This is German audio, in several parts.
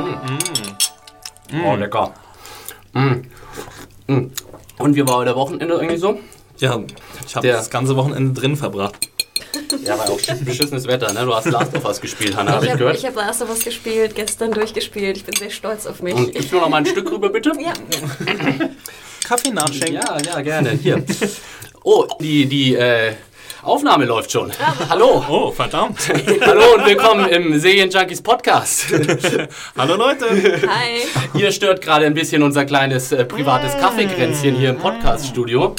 Mm. Oh, lecker. Mm. Mm. Und wie war der Wochenende eigentlich so? Ja, ich habe das ganze Wochenende drin verbracht. Ja, war auch beschissenes Wetter, ne? Du hast Last of Us gespielt, Hanna, habe ich, hab, gehört. Ich habe Last of Us gespielt, gestern durchgespielt. Ich bin sehr stolz auf mich. Und gibst du noch mal ein Stück rüber, bitte? Ja. Kaffee nachschenken? Ja, ja, gerne. Hier. Oh, die, die, äh, Aufnahme läuft schon. Hallo. Oh, verdammt. Hallo und willkommen im Serienjunkies Podcast. Hallo Leute. Hi. Ihr stört gerade ein bisschen unser kleines äh, privates Kaffeekränzchen hier im Podcaststudio,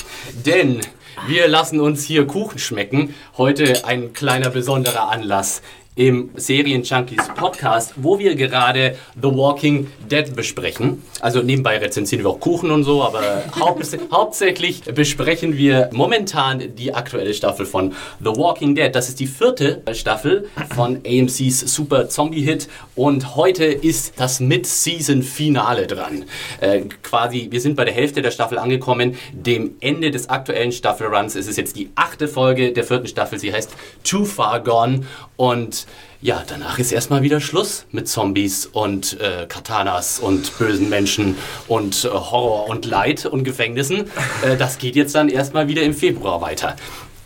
denn wir lassen uns hier Kuchen schmecken. Heute ein kleiner besonderer Anlass im Serienjunkies Podcast, wo wir gerade The Walking Dead besprechen. Also nebenbei rezensieren wir auch Kuchen und so, aber haupts hauptsächlich besprechen wir momentan die aktuelle Staffel von The Walking Dead. Das ist die vierte Staffel von AMC's Super Zombie Hit und heute ist das Mid-Season-Finale dran. Äh, quasi, wir sind bei der Hälfte der Staffel angekommen, dem Ende des aktuellen Staffelruns. Es ist jetzt die achte Folge der vierten Staffel. Sie heißt Too Far Gone und ja, danach ist erstmal wieder Schluss mit Zombies und äh, Katanas und bösen Menschen und äh, Horror und Leid und Gefängnissen. Äh, das geht jetzt dann erstmal wieder im Februar weiter.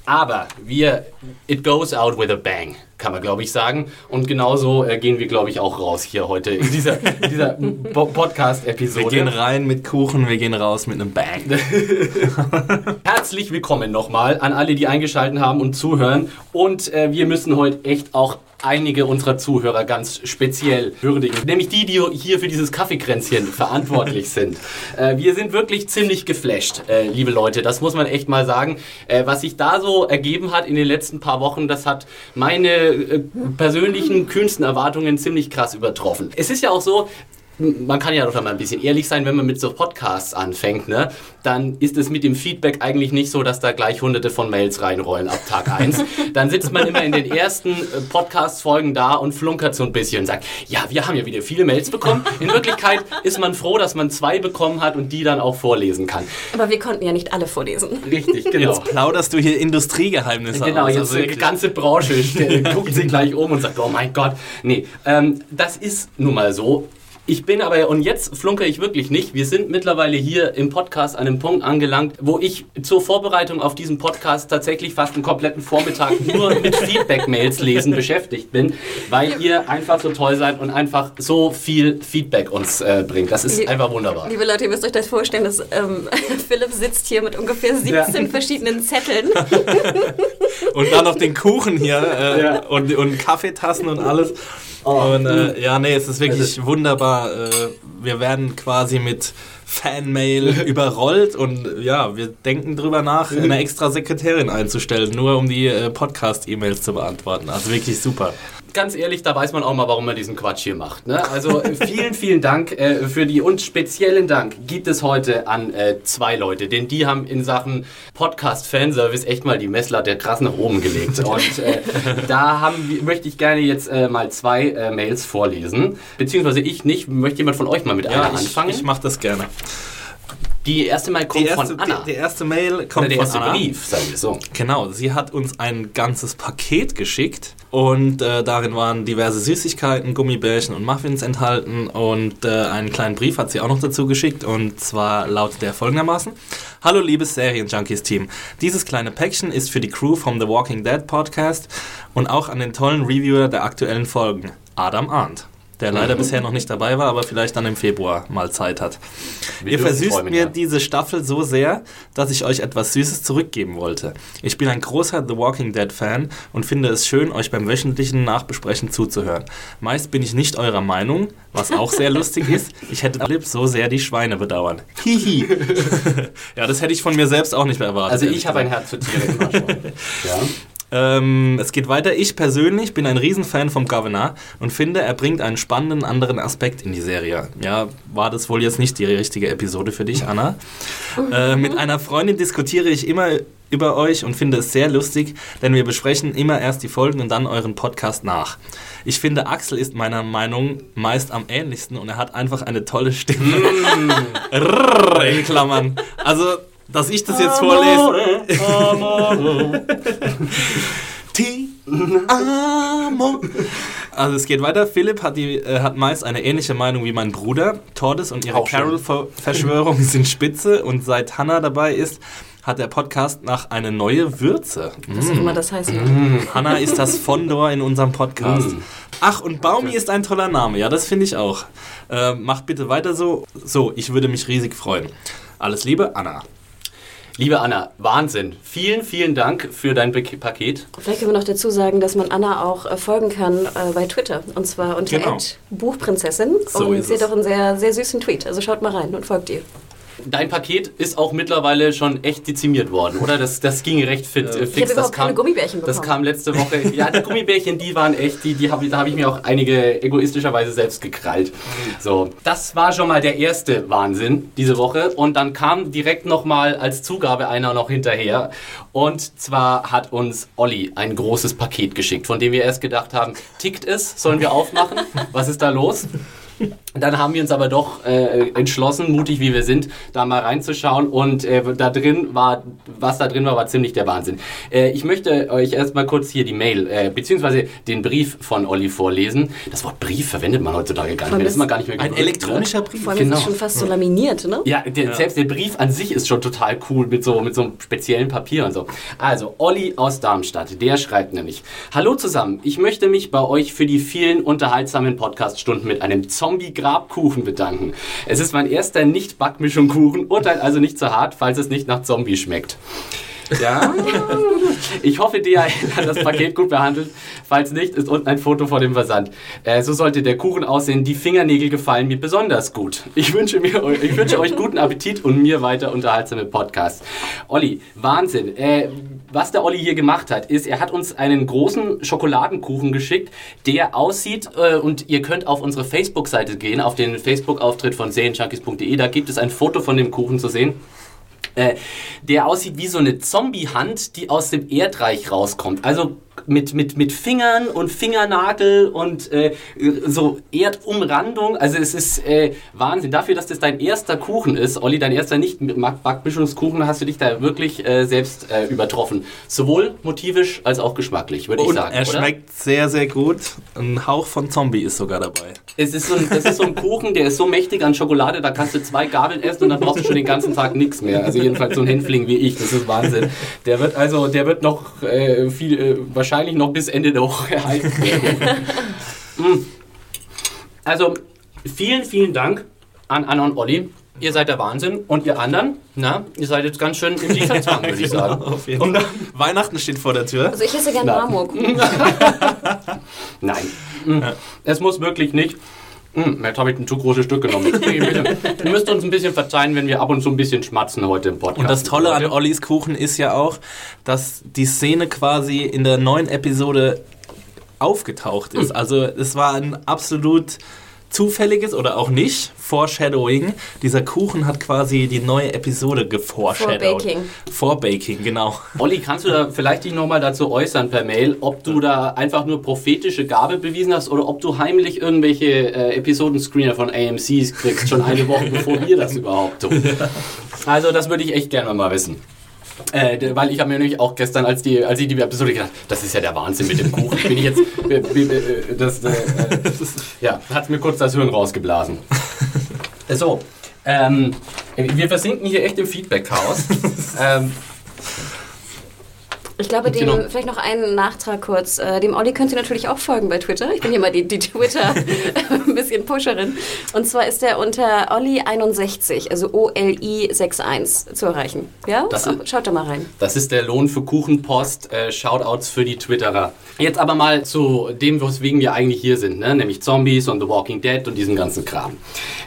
Aber wir, it goes out with a bang, kann man glaube ich sagen. Und genauso äh, gehen wir glaube ich auch raus hier heute in dieser, dieser Podcast-Episode. Wir gehen rein mit Kuchen, wir gehen raus mit einem Bang. Herzlich willkommen nochmal an alle, die eingeschaltet haben und zuhören. Und äh, wir müssen heute echt auch einige unserer Zuhörer ganz speziell würdigen. Nämlich die, die hier für dieses Kaffeekränzchen verantwortlich sind. Äh, wir sind wirklich ziemlich geflasht, äh, liebe Leute. Das muss man echt mal sagen. Äh, was sich da so ergeben hat in den letzten paar Wochen, das hat meine äh, persönlichen kühnsten Erwartungen ziemlich krass übertroffen. Es ist ja auch so, man kann ja doch mal ein bisschen ehrlich sein, wenn man mit so Podcasts anfängt, ne? Dann ist es mit dem Feedback eigentlich nicht so, dass da gleich hunderte von Mails reinrollen ab Tag 1. Dann sitzt man immer in den ersten äh, Podcast-Folgen da und flunkert so ein bisschen und sagt, ja, wir haben ja wieder viele Mails bekommen. In Wirklichkeit ist man froh, dass man zwei bekommen hat und die dann auch vorlesen kann. Aber wir konnten ja nicht alle vorlesen. Richtig, genau. Jetzt plauderst du hier Industriegeheimnisse Genau, aus, jetzt also die ganze Branche guckt sich gleich um und sagt, oh mein Gott. Nee, ähm, das ist nun mal so. Ich bin aber, und jetzt flunkere ich wirklich nicht, wir sind mittlerweile hier im Podcast an einem Punkt angelangt, wo ich zur Vorbereitung auf diesen Podcast tatsächlich fast einen kompletten Vormittag nur mit Feedback-Mails lesen beschäftigt bin, weil ihr einfach so toll seid und einfach so viel Feedback uns äh, bringt. Das ist einfach wunderbar. Liebe Leute, ihr müsst euch das vorstellen, dass ähm, Philipp sitzt hier mit ungefähr 17 ja. verschiedenen Zetteln. und dann noch den Kuchen hier äh, ja. und, und Kaffeetassen und alles. Oh, und äh, ja, nee, es ist wirklich also, wunderbar. Äh, wir werden quasi mit Fanmail überrollt und ja, wir denken drüber nach, eine extra Sekretärin einzustellen, nur um die äh, Podcast-E-Mails zu beantworten. Also wirklich super ganz ehrlich, da weiß man auch mal, warum man diesen Quatsch hier macht. Ne? Also vielen, vielen Dank äh, für die und speziellen Dank gibt es heute an äh, zwei Leute, denn die haben in Sachen Podcast-Fanservice echt mal die Messlatte krass nach oben gelegt. Und äh, da haben, möchte ich gerne jetzt äh, mal zwei äh, Mails vorlesen. Beziehungsweise ich nicht. Möchte jemand von euch mal mit ja, einer ich, anfangen? Ich mache das gerne. Die erste Mail kommt erste, von Anna. Die, die, erste Mail kommt Oder der erste Anna. Brief, sagen wir so. Genau, sie hat uns ein ganzes Paket geschickt und äh, darin waren diverse Süßigkeiten, Gummibärchen und Muffins enthalten und äh, einen kleinen Brief hat sie auch noch dazu geschickt und zwar lautet der folgendermaßen. Hallo liebes Serien-Junkies-Team. Dieses kleine Päckchen ist für die Crew vom The Walking Dead Podcast und auch an den tollen Reviewer der aktuellen Folgen, Adam Arndt der leider bisher noch nicht dabei war, aber vielleicht dann im Februar mal Zeit hat. Wir Ihr versüßt mir ja. diese Staffel so sehr, dass ich euch etwas Süßes zurückgeben wollte. Ich bin ein großer The Walking Dead Fan und finde es schön, euch beim wöchentlichen Nachbesprechen zuzuhören. Meist bin ich nicht eurer Meinung, was auch sehr lustig ist. Ich hätte Philipp so sehr die Schweine bedauern. Hihi. ja, das hätte ich von mir selbst auch nicht mehr erwartet. Also ich habe ein Herz für Tiere ja. Ähm, es geht weiter. Ich persönlich bin ein Riesenfan vom Governor und finde, er bringt einen spannenden anderen Aspekt in die Serie. Ja, war das wohl jetzt nicht die richtige Episode für dich, Anna? äh, mit einer Freundin diskutiere ich immer über euch und finde es sehr lustig, denn wir besprechen immer erst die Folgen und dann euren Podcast nach. Ich finde, Axel ist meiner Meinung meist am ähnlichsten und er hat einfach eine tolle Stimme. Mm. in Klammern. Also dass ich das jetzt vorlese. Ti amo. Also es geht weiter. Philipp hat, die, äh, hat meist eine ähnliche Meinung wie mein Bruder. Tordes und ihre. Carol-Verschwörung sind spitze und seit Hannah dabei ist, hat der Podcast nach eine neue Würze. Was auch immer das heißt. Hannah ist das Fondor in unserem Podcast. Ach, und Baumi ist ein toller Name. Ja, das finde ich auch. Äh, macht bitte weiter so. So, ich würde mich riesig freuen. Alles Liebe, Anna. Liebe Anna, Wahnsinn. Vielen, vielen Dank für dein Pak- Paket. Vielleicht können wir noch dazu sagen, dass man Anna auch äh, folgen kann äh, bei Twitter. Und zwar unter Genau. Buchprinzessin. So und ist sie hat auch einen sehr, sehr süßen Tweet. Also schaut mal rein und folgt ihr. Dein Paket ist auch mittlerweile schon echt dezimiert worden, oder? Das, das ging recht fit, äh, Ich fix. überhaupt das kam, keine Gummibärchen bekommen. Das kam letzte Woche. Ja, die Gummibärchen, die waren echt, die, die hab, ich- da habe ich mir auch einige egoistischerweise selbst gekrallt. So, das war schon mal der erste Wahnsinn diese Woche. Und dann kam direkt nochmal als Zugabe einer noch hinterher. Und zwar hat uns Olli ein großes Paket geschickt, von dem wir erst gedacht haben, tickt es? Sollen wir aufmachen? Was ist da los? Dann haben wir uns aber doch äh, entschlossen, mutig wie wir sind, da mal reinzuschauen. Und äh, da drin war, was da drin war, war ziemlich der Wahnsinn. Äh, ich möchte euch erstmal kurz hier die Mail, äh, beziehungsweise den Brief von Olli vorlesen. Das Wort Brief verwendet man heutzutage gar nicht mehr. Das ist man gar nicht mehr Ein gewöhnt, elektronischer Brief. Vor allem Genau. ist es schon fast so laminiert, ne? ja, der, selbst der Brief an sich ist schon total cool mit so, mit so einem speziellen Papier und so. Also, Olli aus Darmstadt, der schreibt nämlich: Hallo zusammen, ich möchte mich bei euch für die vielen unterhaltsamen Podcaststunden mit einem Zombie-Grabkuchen bedanken. Es ist mein erster Nicht-Backmischung-Kuchen, urteilt also nicht zu hart, falls es nicht nach Zombie schmeckt. Ja, ich hoffe, DHL hat das Paket gut behandelt. Falls nicht, ist unten ein Foto vor dem Versand. Äh, so sollte der Kuchen aussehen. Die Fingernägel gefallen mir besonders gut. Ich wünsche, mir, ich wünsche euch guten Appetit und mir weiter unterhaltsame Podcasts. Olli, Wahnsinn. Äh, was der Olli hier gemacht hat, ist, er hat uns einen großen Schokoladenkuchen geschickt, der aussieht, äh, und ihr könnt auf unsere Facebook-Seite gehen, auf den Facebook-Auftritt von serienjunkies.de. Da gibt es ein Foto von dem Kuchen zu sehen äh, der aussieht wie so eine Zombie-Hand, die aus dem Erdreich rauskommt. Also mit, mit, mit Fingern und Fingernagel und äh, so Erdumrandung. Also es ist äh, Wahnsinn. Dafür, dass das dein erster Kuchen ist, Olli, dein erster Nicht-Backmischungskuchen, hast du dich da wirklich äh, selbst äh, übertroffen. Sowohl motivisch als auch geschmacklich, würde ich sagen. er oder? schmeckt sehr, sehr gut. Ein Hauch von Zombie ist sogar dabei. Es ist, so ein, es ist so ein Kuchen, der ist so mächtig an Schokolade, da kannst du zwei Gabeln essen und dann brauchst du schon den ganzen Tag nichts mehr. Also jedenfalls so ein Hänfling wie ich, das ist Wahnsinn. Der wird also, der wird noch äh, viel, äh, wahrscheinlich noch bis Ende der Woche halten. Mm. Also vielen, vielen Dank an Anna und Olli. Ihr seid der Wahnsinn und ihr anderen, na, ihr seid jetzt ganz schön im Lieferzwang, würde ich sagen. Auf jeden Fall. Weihnachten steht vor der Tür. Also ich esse gerne. Marmorkuchen. Nein, Mm. es muss wirklich nicht. Mm, Jetzt habe ich ein zu großes Stück genommen. Ihr müsst uns ein bisschen verzeihen, wenn wir ab und zu ein bisschen schmatzen heute im Podcast. Und das Tolle an Ollis Kuchen ist ja auch, dass die Szene quasi in der neuen Episode aufgetaucht ist. Also es war ein absolut zufälliges oder auch nicht Foreshadowing. Dieser Kuchen hat quasi die neue Episode geforeshadowed. Vorbaking. Vorbaking, genau. Olli, kannst du da vielleicht dich nochmal dazu äußern per Mail, ob du da einfach nur prophetische Gabe bewiesen hast oder ob du heimlich irgendwelche äh, Episodenscreener von AMCs kriegst, schon eine Woche bevor wir das überhaupt tun. Also das würde ich echt gerne mal wissen. Äh, weil ich habe mir nämlich auch gestern, als, die, als ich die Episode gedacht das ist ja der Wahnsinn mit dem Kuchen. Bin ich jetzt. äh, äh, Das, äh, äh, ja, hat mir kurz das Hirn rausgeblasen. So, ähm, wir versinken hier echt im Feedback-Chaos. ähm, Ich glaube, dem, Genau. vielleicht noch einen Nachtrag kurz. Äh, dem Olli könnt ihr natürlich auch folgen bei Twitter. Ich bin hier mal die, die Twitter ein bisschen Pusherin. Und zwar ist er unter Olli61, also O-L-I 61 zu erreichen. Ja? Das ist- Schaut da mal rein. Das ist der Lohn für Kuchenpost. Äh, Shoutouts für die Twitterer. Jetzt aber mal zu dem, weswegen wir eigentlich hier sind, ne? nämlich Zombies und The Walking Dead und diesen ganzen Kram.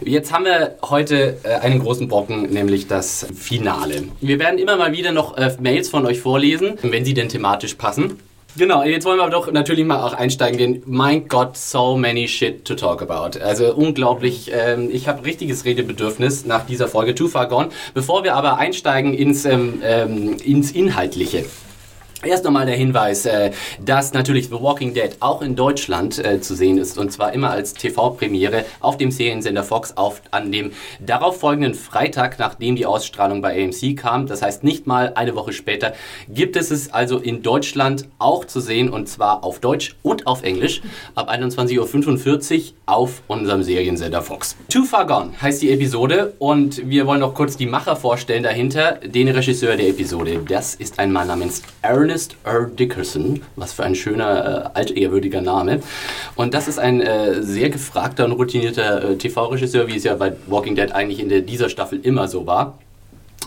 Jetzt haben wir heute äh, einen großen Brocken, nämlich das Finale. Wir werden immer mal wieder noch äh, Mails von euch vorlesen, wenn sie denn thematisch passen. Genau, jetzt wollen wir doch natürlich mal auch einsteigen, denn mein Gott, so many shit to talk about. Also unglaublich, ähm, ich habe richtiges Redebedürfnis nach dieser Folge Too Far Gone. Bevor wir aber einsteigen ins, ähm, ähm, ins Inhaltliche. Erst nochmal der Hinweis, äh, dass natürlich The Walking Dead auch in Deutschland äh, zu sehen ist und zwar immer als TV-Premiere auf dem Seriensender Fox auf, an dem darauffolgenden Freitag, nachdem die Ausstrahlung bei AMC kam. Das heißt nicht mal eine Woche später gibt es es also in Deutschland auch zu sehen und zwar auf Deutsch und auf Englisch ab 21.45 Uhr auf unserem Seriensender Fox. Too Far Gone heißt die Episode und wir wollen noch kurz die Macher vorstellen dahinter, den Regisseur der Episode. Das ist ein Mann namens Aaron Ernest R. Dickerson, was für ein schöner, äh, altehrwürdiger Name. Und das ist ein äh, sehr gefragter und routinierter äh, TV-Regisseur, wie es ja bei Walking Dead eigentlich in der, dieser Staffel immer so war.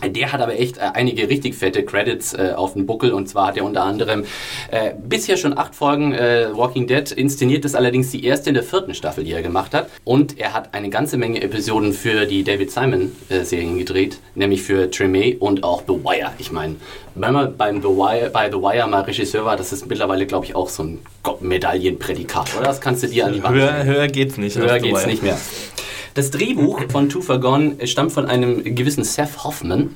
Der hat aber echt äh, einige richtig fette Credits äh, auf dem Buckel und zwar hat er unter anderem äh, bisher schon acht Folgen äh, Walking Dead inszeniert, das ist allerdings die erste in der vierten Staffel, die er gemacht hat. Und er hat eine ganze Menge Episoden für die David Simon äh, gedreht, nämlich für Tremé und auch The Wire. Ich meine, wenn man beim The Wire, bei The Wire mal Regisseur war, das ist mittlerweile, glaube ich, auch so ein Medaillenprädikat, oder? Das kannst du dir an die Wand Höher, höher geht's nicht. Höher geht's nicht mehr. Das Drehbuch von Two For Gone stammt von einem gewissen Seth Hoffman.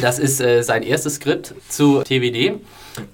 Das ist äh, sein erstes Skript zu TWD.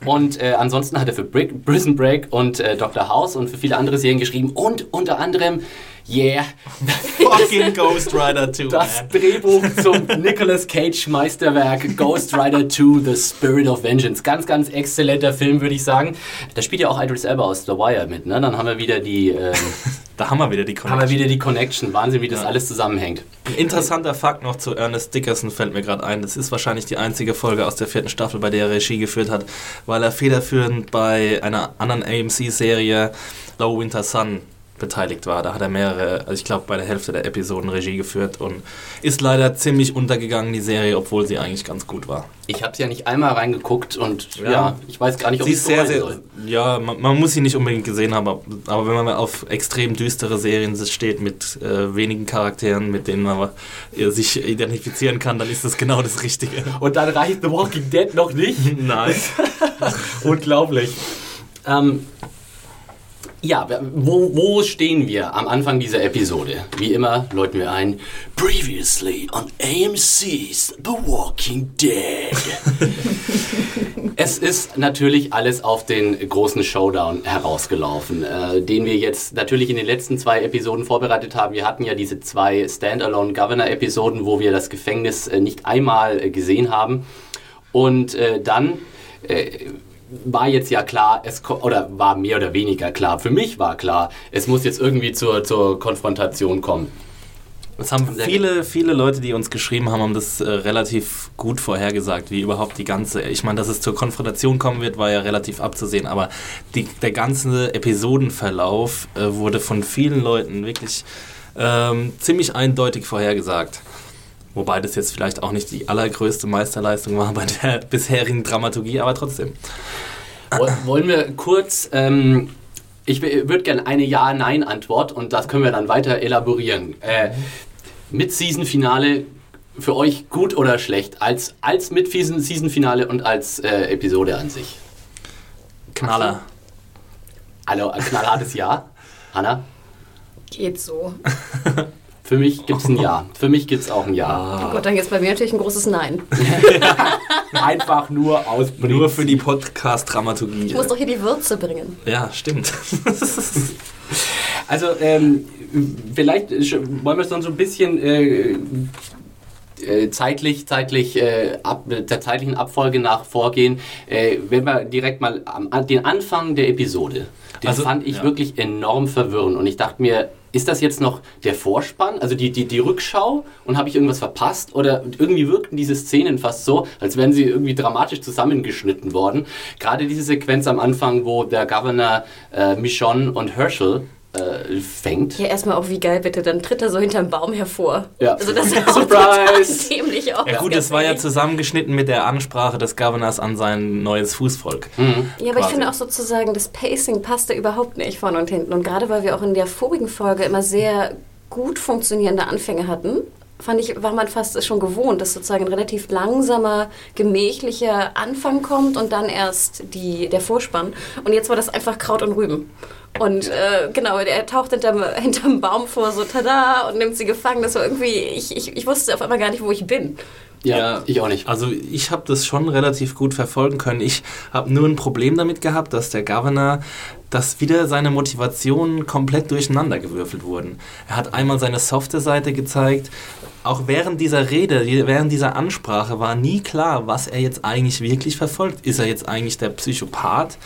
Und äh, ansonsten hat er für Brick, Prison Break und äh, Dr. House und für viele andere Serien geschrieben. Und unter anderem, yeah, Fucking Ghost Rider 2. das man. Drehbuch zum Nicolas Cage Meisterwerk Ghost Rider 2 The Spirit of Vengeance. Ganz, ganz exzellenter Film, würde ich sagen. Da spielt ja auch Idris Elba aus The Wire mit. Ne? Dann haben wir wieder die, ähm, Da haben wir wieder die haben wir Connection. wieder die Connection. Wahnsinn, wie das Ja. alles zusammenhängt. Ein interessanter Fakt noch zu Ernest Dickerson fällt mir gerade ein. Das ist wahrscheinlich die einzige Folge aus der vierten Staffel, bei der er Regie geführt hat, weil er federführend bei einer anderen AMC-Serie Low Winter Sun beteiligt war. Da hat er mehrere, also ich glaube bei der Hälfte der Episoden Regie geführt und ist leider ziemlich untergegangen, die Serie, obwohl sie eigentlich ganz gut war. Ich habe ja nicht einmal reingeguckt und ja, Ja. ich weiß gar nicht, ob Sie ich sehr, sehr, soll. ja, man, man muss sie nicht unbedingt gesehen haben, aber, aber wenn man auf extrem düstere Serien steht mit äh, wenigen Charakteren, mit denen man äh, sich identifizieren kann, dann ist das genau das Richtige. Und dann reicht The Walking Dead noch nicht. Nein. Unglaublich. Ähm, ja, wo, wo stehen wir am Anfang dieser Episode? Wie immer läuten wir ein. Previously on AMC's The Walking Dead. es ist natürlich alles auf den großen Showdown herausgelaufen, äh, den wir jetzt natürlich in den letzten zwei Episoden vorbereitet haben. Wir hatten ja diese zwei Standalone Governor-Episoden, wo wir das Gefängnis äh, nicht einmal äh, gesehen haben. Und äh, dann äh, war jetzt ja klar, es oder war mehr oder weniger klar, für mich war klar, es muss jetzt irgendwie zur, zur Konfrontation kommen. Das haben viele, viele Leute, die uns geschrieben haben, haben das äh, relativ gut vorhergesagt, wie überhaupt die ganze, ich meine, dass es zur Konfrontation kommen wird, war ja relativ abzusehen, aber die, der ganze Episodenverlauf äh, wurde von vielen Leuten wirklich ähm, ziemlich eindeutig vorhergesagt. Wobei das jetzt vielleicht auch nicht die allergrößte Meisterleistung war bei der bisherigen Dramaturgie, aber trotzdem. Woll- Wollen wir kurz, ähm, ich würde gerne eine Ja-Nein-Antwort und das können wir dann weiter elaborieren. Äh, mit Season-Finale für euch gut oder schlecht? Als, als mit Season-Finale und als äh, Episode an sich? Knaller. Also ein knallhartes Ja. Hanna? Geht so. Für mich gibt es ein Ja. Für mich gibt es auch ein Ja. Oh Gott, dann jetzt bei mir natürlich ein großes Nein. Einfach nur aus Nur für die Podcast-Dramaturgie. Ich muss doch hier die Würze bringen. Ja, stimmt. Also, ähm, vielleicht wollen wir es dann so ein bisschen äh, äh, zeitlich, zeitlich äh, ab, der zeitlichen Abfolge nach vorgehen. Äh, wenn wir direkt mal am, an den Anfang der Episode, den Also, fand ich ja. wirklich enorm verwirrend. Und ich dachte mir, ist das jetzt noch der Vorspann, also die, die, die Rückschau und habe ich irgendwas verpasst? Oder irgendwie wirkten diese Szenen fast so, als wären sie irgendwie dramatisch zusammengeschnitten worden. Gerade diese Sequenz am Anfang, wo der Governor äh, Michonne und Herschel äh, fängt. Ja, erstmal auch wie geil bitte, dann tritt er so hinterm Baum hervor. Ja. Also das sah auch Surprise! dämlich aus. Ja gut, das war ja zusammengeschnitten mit der Ansprache des Governors an sein neues Fußvolk. Ja, aber ich quasi. finde auch sozusagen, das Pacing passte überhaupt nicht vorne und hinten. Und gerade weil wir auch in der vorigen Folge immer sehr gut funktionierende Anfänge hatten, fand ich, war man fast schon gewohnt, dass sozusagen ein relativ langsamer, gemächlicher Anfang kommt und dann erst die, der Vorspann. Und jetzt war das einfach Kraut und Rüben. Und äh, genau, er taucht hinterm, hinterm Baum vor, so tada, und nimmt sie gefangen. Das war irgendwie, ich, ich, ich wusste auf einmal gar nicht, wo ich bin. Ja, ich auch nicht. Also ich habe das schon relativ gut verfolgen können. Ich habe nur ein Problem damit gehabt, dass der Governor, dass wieder seine Motivationen komplett durcheinander gewürfelt wurden. Er hat einmal seine softe Seite gezeigt. Auch während dieser Rede, während dieser Ansprache war nie klar, was er jetzt eigentlich wirklich verfolgt. Ist er jetzt eigentlich der Psychopath,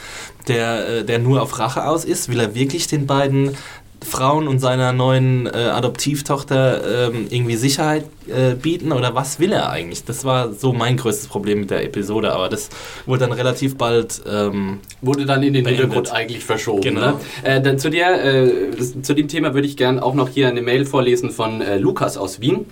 der, äh, der nur auf Rache aus ist? Will er wirklich den beiden Frauen und seiner neuen äh, Adoptivtochter ähm, irgendwie Sicherheit äh, bieten oder was will er eigentlich? Das war so mein größtes Problem mit der Episode, aber das wurde dann relativ bald ähm, wurde dann in den beendet. Hintergrund eigentlich verschoben. Genau. Ne? Äh, zu der äh, zu dem Thema würde ich gerne auch noch hier eine Mail vorlesen von äh, Lukas aus Wien.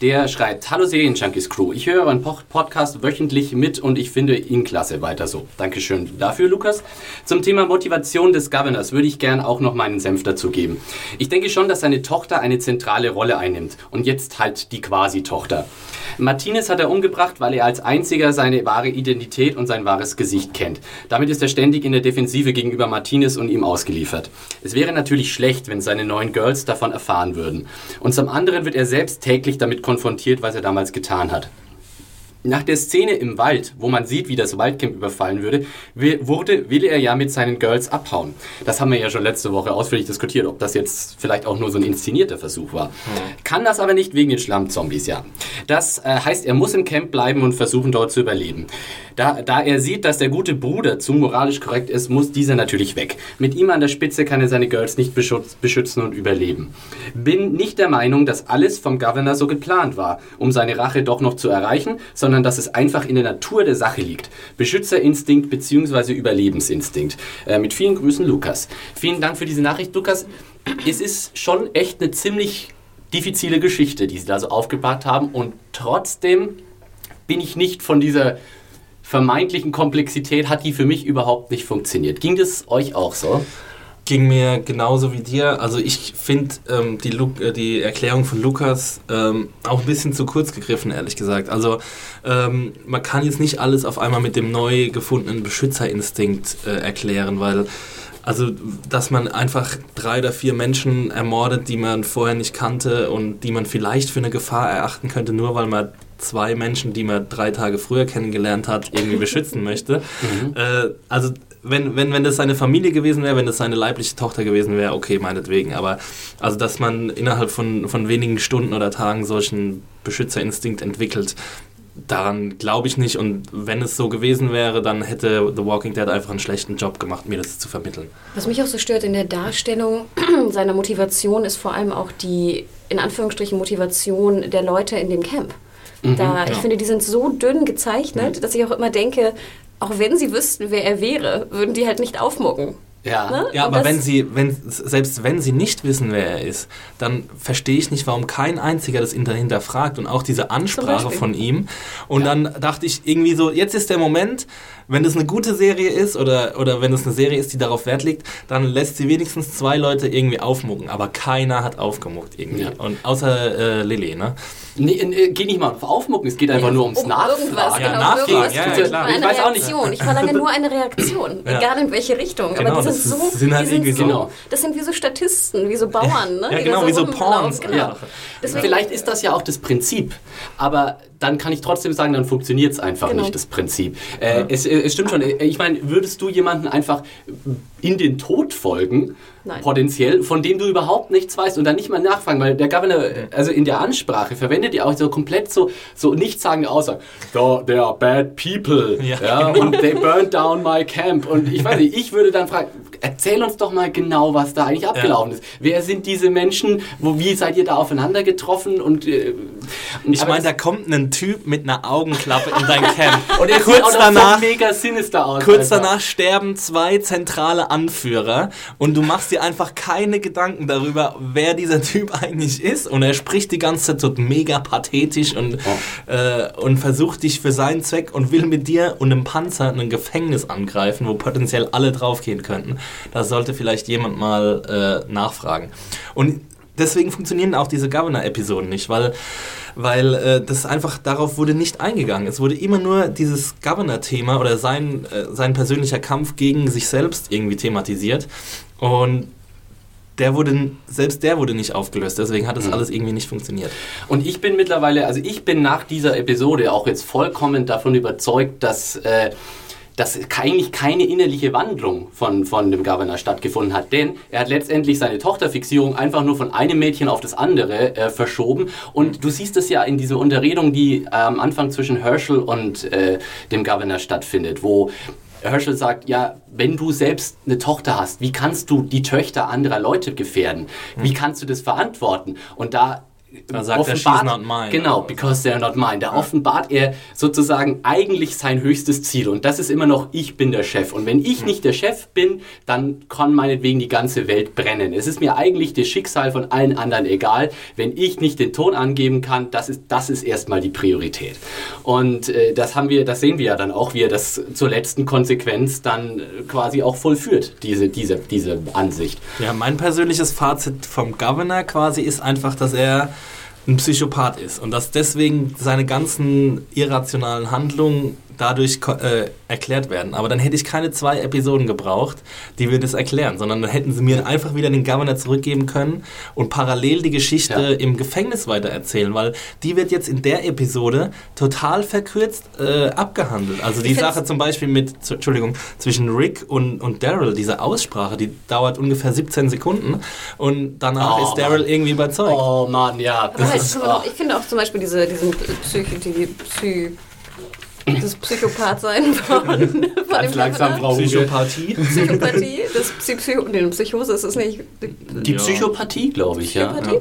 Der schreibt, Hallo Serienjunkies Crew, ich höre euren Podcast wöchentlich mit und ich finde ihn klasse, weiter so. Dankeschön dafür, Lukas. Zum Thema Motivation des Governors würde ich gern auch noch meinen Senf dazu geben. Ich denke schon, dass seine Tochter eine zentrale Rolle einnimmt und jetzt halt die Quasi-Tochter. Martinez hat er umgebracht, weil er als einziger seine wahre Identität und sein wahres Gesicht kennt. Damit ist er ständig in der Defensive gegenüber Martinez und ihm ausgeliefert. Es wäre natürlich schlecht, wenn seine neuen Girls davon erfahren würden. Und zum anderen wird er selbst täglich damit konfrontiert, was er damals getan hat. Nach der Szene im Wald, wo man sieht, wie das Waldcamp überfallen würde, will, wurde, will er ja mit seinen Girls abhauen. Das haben wir ja schon letzte Woche ausführlich diskutiert, ob das jetzt vielleicht auch nur so ein inszenierter Versuch war. Hm. Kann das aber nicht wegen den Schlammzombies, ja. Das äh, heißt, er muss im Camp bleiben und versuchen, dort zu überleben. Da, da er sieht, dass der gute Bruder zu moralisch korrekt ist, muss dieser natürlich weg. Mit ihm an der Spitze kann er seine Girls nicht beschützen und überleben. Bin nicht der Meinung, dass alles vom Governor so geplant war, um seine Rache doch noch zu erreichen, sondern dass es einfach in der Natur der Sache liegt. Beschützerinstinkt bzw. Überlebensinstinkt. Äh, mit vielen Grüßen, Lukas. Vielen Dank für diese Nachricht, Lukas. Es ist schon echt eine ziemlich diffizile Geschichte, die sie da so aufgebaut haben und trotzdem bin ich nicht von dieser vermeintlichen Komplexität hat die für mich überhaupt nicht funktioniert. Ging das euch auch so? Ging mir genauso wie dir. Also ich finde ähm, die, äh, die Erklärung von Lukas ähm, auch ein bisschen zu kurz gegriffen, ehrlich gesagt. Also ähm, man kann jetzt nicht alles auf einmal mit dem neu gefundenen Beschützerinstinkt äh, erklären, weil also, dass man einfach drei oder vier Menschen ermordet, die man vorher nicht kannte und die man vielleicht für eine Gefahr erachten könnte, nur weil man zwei Menschen, die man drei Tage früher kennengelernt hat, irgendwie beschützen möchte. Mhm. Äh, also wenn, wenn, wenn das seine Familie gewesen wäre, wenn das seine leibliche Tochter gewesen wäre, okay, meinetwegen. Aber also, dass man innerhalb von, von wenigen Stunden oder Tagen solchen Beschützerinstinkt entwickelt, daran glaube ich nicht. Und wenn es so gewesen wäre, dann hätte The Walking Dead einfach einen schlechten Job gemacht, mir das zu vermitteln. Was mich auch so stört in der Darstellung seiner Motivation, ist vor allem auch die, in Anführungsstrichen, Motivation der Leute in dem Camp. Mhm, da, Ich finde, die sind so dünn gezeichnet, mhm. dass ich auch immer denke, auch wenn sie wüssten, wer er wäre, würden die halt nicht aufmucken. Ja, ne? ja aber wenn sie, wenn, selbst wenn sie nicht wissen, wer er ist, dann verstehe ich nicht, warum kein einziger das hinterfragt und auch diese Ansprache von ihm. Und ja. dann dachte ich irgendwie so, jetzt ist der Moment, wenn es eine gute Serie ist oder, oder wenn es eine Serie ist, die darauf Wert legt, dann lässt sie wenigstens zwei Leute irgendwie aufmucken. Aber keiner hat aufgemuckt irgendwie. Ja. Und außer äh, Lilly, ne? Nee, nee, geht nicht mal auf Aufmucken, es geht einfach nee, nur ums um Nachfragen. Irgendwas, genau, ja, Nachfragen, ja, ja, klar. Eine ich weiß Reaktion. auch nicht. Ich verlange nur eine Reaktion, egal in welche Richtung. Genau, sind so, sind halt die sind so, genau. das sind wie so Statisten, wie so Bauern, ne? Ja, genau, wie so Pawns. Genau. Vielleicht ist das ja auch das Prinzip, aber dann kann ich trotzdem sagen, dann funktioniert es einfach genau. nicht, das Prinzip. Äh, es, es, stimmt schon. Ich meine, würdest du jemanden einfach in den Tod folgen, Nein. potenziell, von dem du überhaupt nichts weißt und dann nicht mal nachfragen, weil der Governor, also in der Ansprache, verwendet ja auch so komplett so, so nichtssagende Aussagen. They are bad people. Ja, ja. Und they burned down my camp. Und ich weiß nicht, ich würde dann fragen, erzähl uns doch mal genau, was da eigentlich abgelaufen ja. ist. Wer sind diese Menschen? Wo, wie seid ihr da aufeinander getroffen? Und, äh, ich meine, da kommt ein Typ mit einer Augenklappe in dein Camp. und er kurz danach, so mega sinister aus. Kurz einfach. danach sterben zwei zentrale Anführer und du machst dir einfach keine Gedanken darüber, wer dieser Typ eigentlich ist. Und er spricht die ganze Zeit so mega pathetisch und, oh. äh, und versucht dich für seinen Zweck und will mit dir und einem Panzer ein Gefängnis angreifen, wo potenziell alle draufgehen könnten. Da sollte vielleicht jemand mal äh, nachfragen. Und deswegen funktionieren auch diese Governor-Episoden nicht, weil, weil äh, das einfach darauf wurde nicht eingegangen. Es wurde immer nur dieses Governor-Thema oder sein, äh, sein persönlicher Kampf gegen sich selbst irgendwie thematisiert. Und der wurde, selbst der wurde nicht aufgelöst. Deswegen hat das Mhm. alles irgendwie nicht funktioniert. Und ich bin mittlerweile, also ich bin nach dieser Episode auch jetzt vollkommen davon überzeugt, dass, äh, dass eigentlich keine innerliche Wandlung von, von dem Governor stattgefunden hat. Denn er hat letztendlich seine Tochterfixierung einfach nur von einem Mädchen auf das andere äh, verschoben. Und du siehst es ja in dieser Unterredung, die äh, am Anfang zwischen Herschel und äh, dem Governor stattfindet, wo Herschel sagt, ja, wenn du selbst eine Tochter hast, wie kannst du die Töchter anderer Leute gefährden? Wie kannst du das verantworten? Und da Da sagt er, "She's not mine." Genau, because they're not mine. Da offenbart er sozusagen eigentlich sein höchstes Ziel. Und das ist immer noch, ich bin der Chef. Und wenn ich nicht der Chef bin, dann kann meinetwegen die ganze Welt brennen. Es ist mir eigentlich das Schicksal von allen anderen egal. Wenn ich nicht den Ton angeben kann, das ist, das ist erstmal die Priorität. Und äh, das haben wir, das sehen wir ja dann auch, wie er das zur letzten Konsequenz dann äh, quasi auch vollführt, diese, diese, diese Ansicht. Ja, mein persönliches Fazit vom Governor quasi ist einfach, dass er ein Psychopath ist und dass deswegen seine ganzen irrationalen Handlungen dadurch äh, erklärt werden. Aber dann hätte ich keine zwei Episoden gebraucht, die mir das erklären, sondern dann hätten sie mir einfach wieder den Governor zurückgeben können und parallel die Geschichte Ja. im Gefängnis weitererzählen, weil die wird jetzt in der Episode total verkürzt äh, abgehandelt. Also die Ich Sache zum Beispiel mit, Entschuldigung, zwischen Rick und, und Daryl, diese Aussprache, die dauert ungefähr 17 Sekunden und danach Oh, ist Daryl Mann. irgendwie überzeugt. Oh Mann, ja. Aber Das ist, man oh. auch- ich finde auch zum Beispiel diese, diesen Psycho, die Psy, das Psychopath-Sein von, von Ganz dem langsam, Governor. Frau. Psychopathie. Psychopathie, das Psy Psycho, nee, Psychose ist es nicht. Die Ja. Psychopathie, glaube ich, ja. Psychopathie.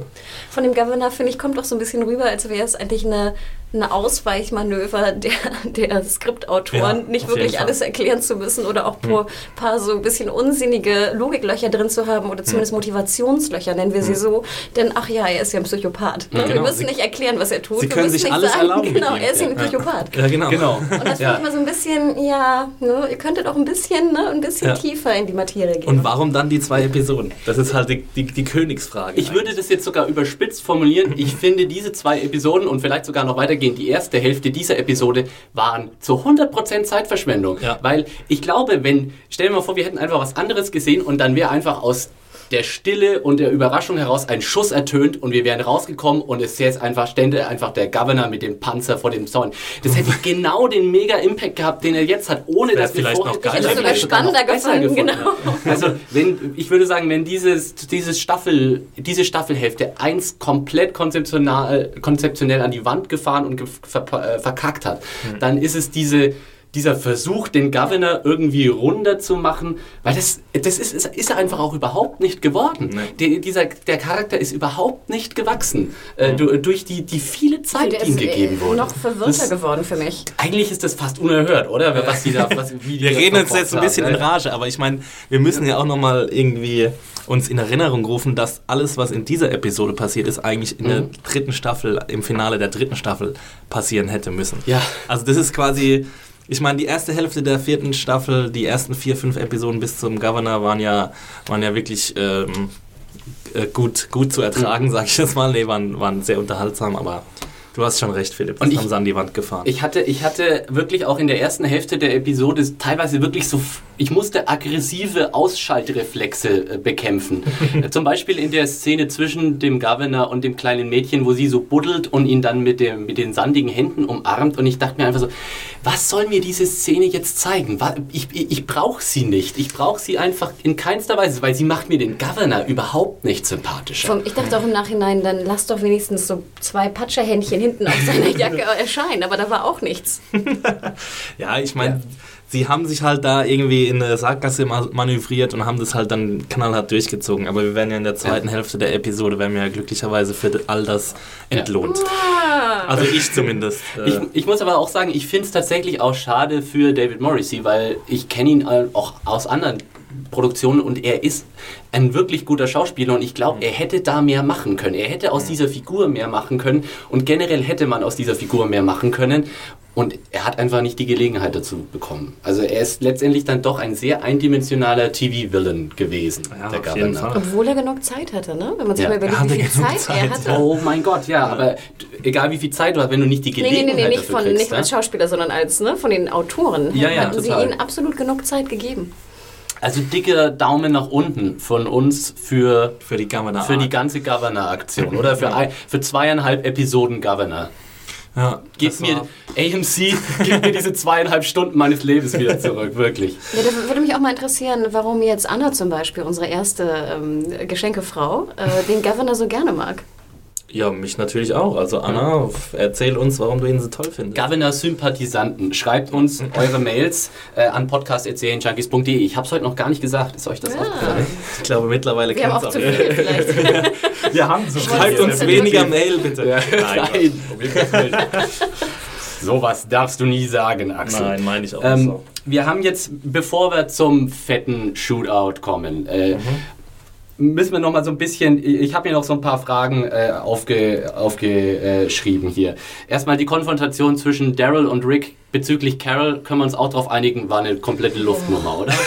Von dem Governor, finde ich, kommt doch so ein bisschen rüber, als wäre es eigentlich eine, eine Ausweichmanöver der, der Skriptautoren, Ja, nicht wirklich alles erklären zu müssen oder auch ein paar so ein bisschen unsinnige Logiklöcher drin zu haben oder zumindest Motivationslöcher, nennen wir sie so. Denn, ach ja, er ist ja ein Psychopath. ne? Wir Genau. müssen Sie- nicht erklären, was er tut. Sie Wir können müssen sich nicht alles sagen, erlauben Genau, er ist eben ein Ja. Psychopath. Ja, genau. Genau. Und das finde Ja. ich immer so ein bisschen, ja, ne, ihr könntet auch ein bisschen, ne, ein bisschen Ja. tiefer in die Materie gehen. Und warum dann die zwei Episoden? Das ist halt die, die, die Königsfrage. Ich würde das jetzt sogar überspitzt formulieren. Ich finde diese zwei Episoden und vielleicht sogar noch weitergehend die erste Hälfte dieser Episode waren zu 100% Zeitverschwendung. Ja. Weil ich glaube, wenn, stellen wir mal vor, wir hätten einfach was anderes gesehen und dann wäre einfach aus der Stille und der Überraschung heraus ein Schuss ertönt und wir wären rausgekommen und es jetzt einfach stände einfach der Governor mit dem Panzer vor dem Zaun. Das hätte genau den mega Impact gehabt, den er jetzt hat, ohne dass wir vielleicht vorher- noch geiler hätte sogar noch spannender besser gefunden, gefunden, ja. Also wenn ich würde sagen, wenn dieses dieses Staffel diese Staffelhälfte eins komplett konzeptionell konzeptionell an die Wand gefahren und ge ver äh, verkackt hat, Hm. dann ist es diese dieser Versuch, den Governor irgendwie runder zu machen, weil das, das ist, ist, ist er einfach auch überhaupt nicht geworden. Nee. Der, dieser, der Charakter ist überhaupt nicht gewachsen äh, du, durch die, die viele Zeit, der die ihm ist äh, gegeben wurde. noch verwirrter Das- geworden für mich. Eigentlich ist das fast unerhört, oder? Was die da, was, wie die Wir reden uns jetzt ein bisschen haben, in ne? Rage, aber ich meine, wir müssen ja auch nochmal irgendwie uns in Erinnerung rufen, dass alles, was in dieser Episode passiert ist, eigentlich in der Mhm. dritten Staffel, im Finale der dritten Staffel passieren hätte müssen. Ja. Also das ist quasi, ich meine, die erste Hälfte der vierten Staffel, die ersten vier, fünf Episoden bis zum Governor waren ja, waren ja wirklich ähm, äh, gut, gut zu ertragen, sag ich jetzt mal. Nee, waren, waren sehr unterhaltsam, aber du hast schon recht, Philipp. Das Und ich- haben sie an die Wand gefahren. Ich hatte, ich hatte wirklich auch in der ersten Hälfte der Episode teilweise wirklich so, ich musste aggressive Ausschaltreflexe äh, bekämpfen. Zum Beispiel in der Szene zwischen dem Governor und dem kleinen Mädchen, wo sie so buddelt und ihn dann mit, dem, mit den sandigen Händen umarmt. Und ich dachte mir einfach so, was soll mir diese Szene jetzt zeigen? Ich, ich, ich brauche sie nicht. Ich brauche sie einfach in keinster Weise, weil sie macht mir den Governor überhaupt nicht sympathischer. Ich dachte auch im Nachhinein, dann lass doch wenigstens so zwei Patscherhändchen hinten auf seiner Jacke erscheinen, aber da war auch nichts. Ja, ich meine, Ja. Sie haben sich halt da irgendwie in eine Sackgasse ma- manövriert und haben das halt dann knallhart durchgezogen. Aber wir werden ja in der zweiten Ja. Hälfte der Episode, werden wir ja glücklicherweise für all das entlohnt. Ah. Also ich zumindest. Ich, Äh, ich muss aber auch sagen, ich finde es tatsächlich auch schade für David Morrissey, weil ich kenne ihn äh, auch aus anderen Produktionen und er ist ein wirklich guter Schauspieler und ich glaube, er hätte da mehr machen können. Er hätte aus dieser Figur mehr machen können und generell hätte man aus dieser Figur mehr machen können und er hat einfach nicht die Gelegenheit dazu bekommen. Also er ist letztendlich dann doch ein sehr eindimensionaler TV-Villain gewesen, Ja, der Governor. Obwohl er genug Zeit hatte, ne? Wenn man sich Ja, mal überlegt, er hatte wie viel genug Zeit, er Zeit. hatte. Oh mein Gott, ja, aber egal wie viel Zeit du hast, wenn du nicht die Nee, nee, Gelegenheit nee, nee, nicht, dafür von, kriegst, nicht ne? als Schauspieler, sondern als ne, von den Autoren. Ja, ja, hatten total. sie ihnen absolut genug Zeit gegeben. Also dicker Daumen nach unten von uns für, Für die Governor. für die ganze Governor-Aktion oder für, ein, für zweieinhalb Episoden Governor. ja, Gib das mir, AMC, gib mir diese zweieinhalb Stunden meines Lebens wieder zurück, wirklich. Ja, da würde mich auch mal interessieren, warum jetzt Anna zum Beispiel, unsere erste ähm, Geschenkefrau, äh, den Governor so gerne mag. Ja, mich natürlich auch. Also Anna, erzähl uns, warum du ihn so toll findest. Governor-Sympathisanten, schreibt uns eure Mails äh, an podcast.serienjunkies.de. Ich habe es heute noch gar nicht gesagt. Ist euch das Ja. aufgefallen? Ich glaube, mittlerweile haben kennt's auch zu viel vielleicht. Wir haben so Schreibt uns weniger Mail, bitte. Nein. Sowas darfst du nie sagen, Axel. Nein, meine ich auch Ähm, so. Wir haben jetzt, bevor wir zum fetten Shootout kommen, äh, müssen wir noch mal so ein bisschen, ich habe mir noch so ein paar Fragen äh, aufge, aufgeschrieben hier. Erstmal die Konfrontation zwischen Daryl und Rick bezüglich Carol, können wir uns auch darauf einigen, war eine komplette Luftnummer, oder?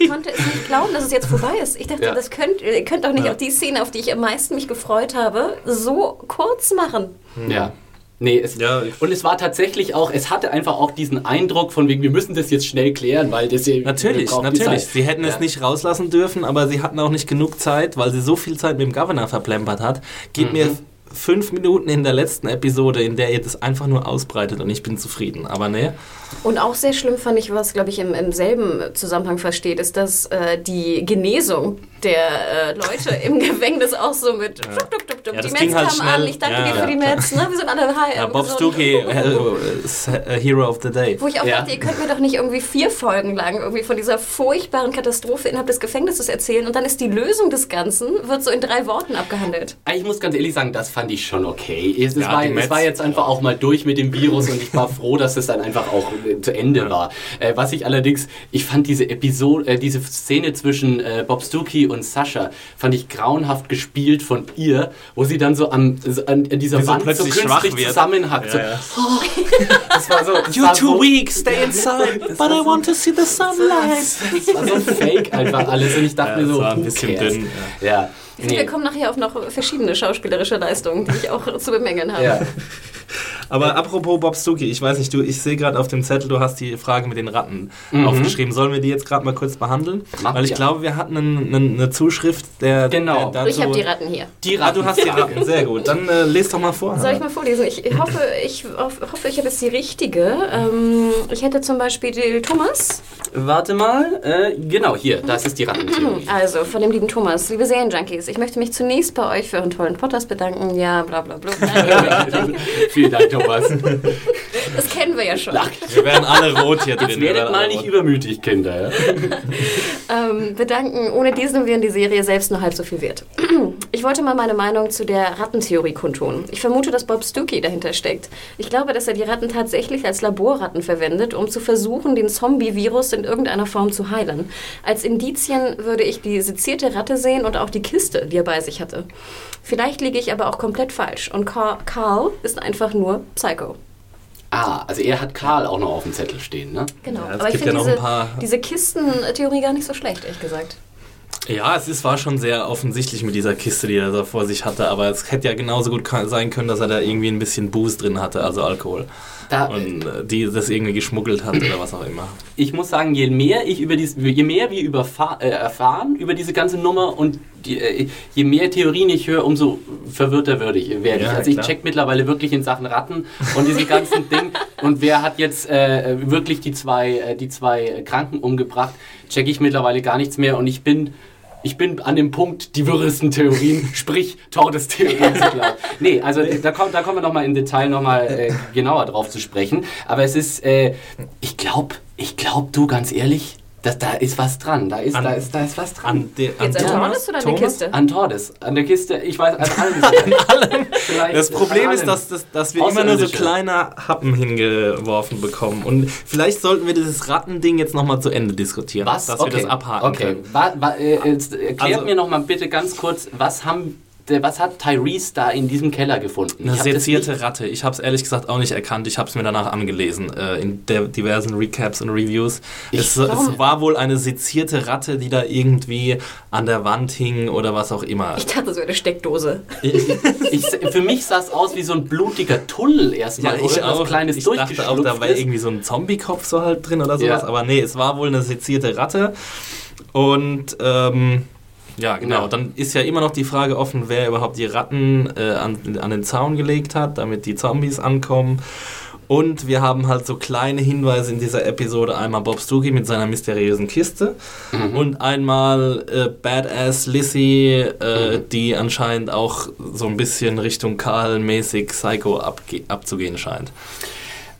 Ich konnte es nicht glauben, dass es jetzt vorbei ist. Ich dachte, Ja. das könnt, ihr könnt doch nicht Ja. auch die Szene, auf die ich am meisten mich gefreut habe, so kurz machen. Ja. Nee, es, Ja, und es war tatsächlich auch, es hatte einfach auch diesen Eindruck von wegen, wir müssen das jetzt schnell klären, weil das hier- Natürlich, natürlich. Sie hätten Ja. es nicht rauslassen dürfen, aber sie hatten auch nicht genug Zeit, weil sie so viel Zeit mit dem Governor verplempert hat. Gib Mhm. mir fünf Minuten in der letzten Episode, in der ihr das einfach nur ausbreitet und ich bin zufrieden. Aber ne, Und auch sehr schlimm fand ich, was, glaube ich, im, im selben Zusammenhang versteht, ist, dass äh, die Genesung der äh, Leute im Gefängnis auch so mit dup, dup, dup, dup. Ja, das Die Mets halt kamen schnell. an, ich danke Ja, dir für ja. die Mets, ne? wir sind alle high. ja, Bob so- Stuckey, äh, Hero of the Day. Wo ich auch Ja. dachte, ihr könnt mir doch nicht irgendwie vier Folgen lang irgendwie von dieser furchtbaren Katastrophe innerhalb des Gefängnisses erzählen und dann ist die Lösung des Ganzen, wird so in drei Worten abgehandelt. Ich muss ganz ehrlich sagen, das fand ich schon okay. Es, es, Ja, war, es war jetzt einfach auch mal durch mit dem Virus und ich war froh, dass es dann einfach auch zu Ende war. Äh, was ich allerdings, ich fand diese Episode, äh, diese Szene zwischen äh, Bob Stuckey und Sascha, fand ich grauenhaft gespielt von ihr, wo sie dann so an, so an, an dieser Wie so Wand so plötzlich künstlich schwach wird. zusammenhackt. So, Ja, ja. Das war so, das war so, weak, stay inside, but I want to see the sunlight. das war so fake einfach alles und ich dachte Ja, mir das so, war ein bisschen cares? dünn, Ja. Ich finde, Nee. wir kommen nachher auf noch verschiedene schauspielerische Leistungen, die ich auch zu bemängeln habe. Aber apropos Bob Stuckey, ich weiß nicht, du, ich sehe gerade auf dem Zettel, du hast die Frage mit den Ratten aufgeschrieben. Sollen wir die jetzt gerade mal kurz behandeln? Mach, Weil ich ja. glaube, wir hatten einen- einen- eine Zuschrift, der, Genau. der Ich habe dazu- die Ratten hier. Die Ah, du hast die Ratten, sehr gut. Dann äh, lest doch mal vor. Soll ich mal vorlesen? Ich hoffe, ich hoff- hoffe, ich habe jetzt die richtige. Ähm, ich hätte zum Beispiel die Thomas. Warte mal, äh, genau, hier, das ist die Rattentheorie. Also, von dem lieben Thomas. Liebe Serienjunkies, ich möchte mich zunächst bei euch für euren tollen Podcast bedanken. Ja, bla bla bla. Vielen Dank, Thomas. Das kennen wir ja schon. Wir werden alle rot hier drin. Jetzt wir werdet werden mal nicht übermütig, Kinder. Ja? Ähm, bedanken. Ohne diesen wären die Serie selbst nur halb so viel wert. Ich wollte mal meine Meinung zu der Rattentheorie kundtun. Ich vermute, dass Bob Stuckey dahinter steckt. Ich glaube, dass er die Ratten tatsächlich als Laborratten verwendet, um zu versuchen, den Zombie-Virus in irgendeiner Form zu heilen. Als Indizien würde ich die sezierte Ratte sehen und auch die Kiste, die er bei sich hatte. Vielleicht liege ich aber auch komplett falsch und Carl ist einfach nur Psycho. Ah, also er hat Karl auch noch auf dem Zettel stehen, ne? Genau. Ja, aber ich gibt finde ja noch diese, ein paar- diese Kistentheorie gar nicht so schlecht, ehrlich gesagt. Ja, es ist, war schon sehr offensichtlich mit dieser Kiste, die er da vor sich hatte, aber es hätte ja genauso gut sein können, dass er da irgendwie ein bisschen Booze drin hatte, also Alkohol. Da, Und äh, die das irgendwie geschmuggelt hat oder was auch immer. ich muss sagen, je mehr ich über dies, je mehr wir über äh, erfahren über diese ganze Nummer und die, äh, je mehr Theorien ich höre, umso verwirrter ich, werde ich. Ja, Also ich klar. check mittlerweile wirklich in Sachen Ratten und diesem ganzen Ding und wer hat jetzt äh, wirklich die zwei, äh, die zwei Kranken umgebracht, check ich mittlerweile gar nichts mehr und ich bin ich bin an dem Punkt, die wirresten Theorien, sprich Todestheorien zu glauben. Nee, also da, kommt, da kommen wir nochmal im Detail nochmal äh, genauer drauf zu sprechen. Aber es ist, äh, ich glaube, ich glaube, du ganz ehrlich, dass da ist was dran. Da ist, An- da ist, da ist was dran. An de, an Jetzt an? Tordes oder an der? Kiste? An Tordes, an der Kiste, ich weiß, an allen. an Das Problem ist, dass, dass, dass wir immer nur so kleine Happen hingeworfen bekommen. Und vielleicht sollten wir dieses Rattending jetzt nochmal zu Ende diskutieren. Was? Dass okay. wir das abhaken okay. können. Wa, wa, äh, jetzt erklärt Also- mir noch mal bitte ganz kurz, was haben, was hat Tyrese da in diesem Keller gefunden? Eine Ich sezierte Ratte. Ich habe es ehrlich gesagt auch nicht erkannt. Ich habe es mir danach angelesen äh, in diversen Recaps und Reviews. Es, es war wohl eine sezierte Ratte, die da irgendwie an der Wand hing oder was auch immer. Ich dachte, so eine Steckdose. Ich, für mich sah es aus wie so ein blutiger Tunnel erstmal. Ja, ich was auch. Kleines ich dachte auch, da war irgendwie so ein Zombie-Kopf so halt drin oder sowas. Ja. Aber nee, es war wohl eine sezierte Ratte. Und ähm, ja, genau. Ja. Dann ist ja immer noch die Frage offen, wer überhaupt die Ratten äh, an, an den Zaun gelegt hat, damit die Zombies ankommen. Und wir haben halt so kleine Hinweise in dieser Episode. Einmal Bob Stuckey mit seiner mysteriösen Kiste und einmal äh, Badass Lissy, äh, die anscheinend auch so ein bisschen Richtung Karl-mäßig Psycho abzugehen scheint.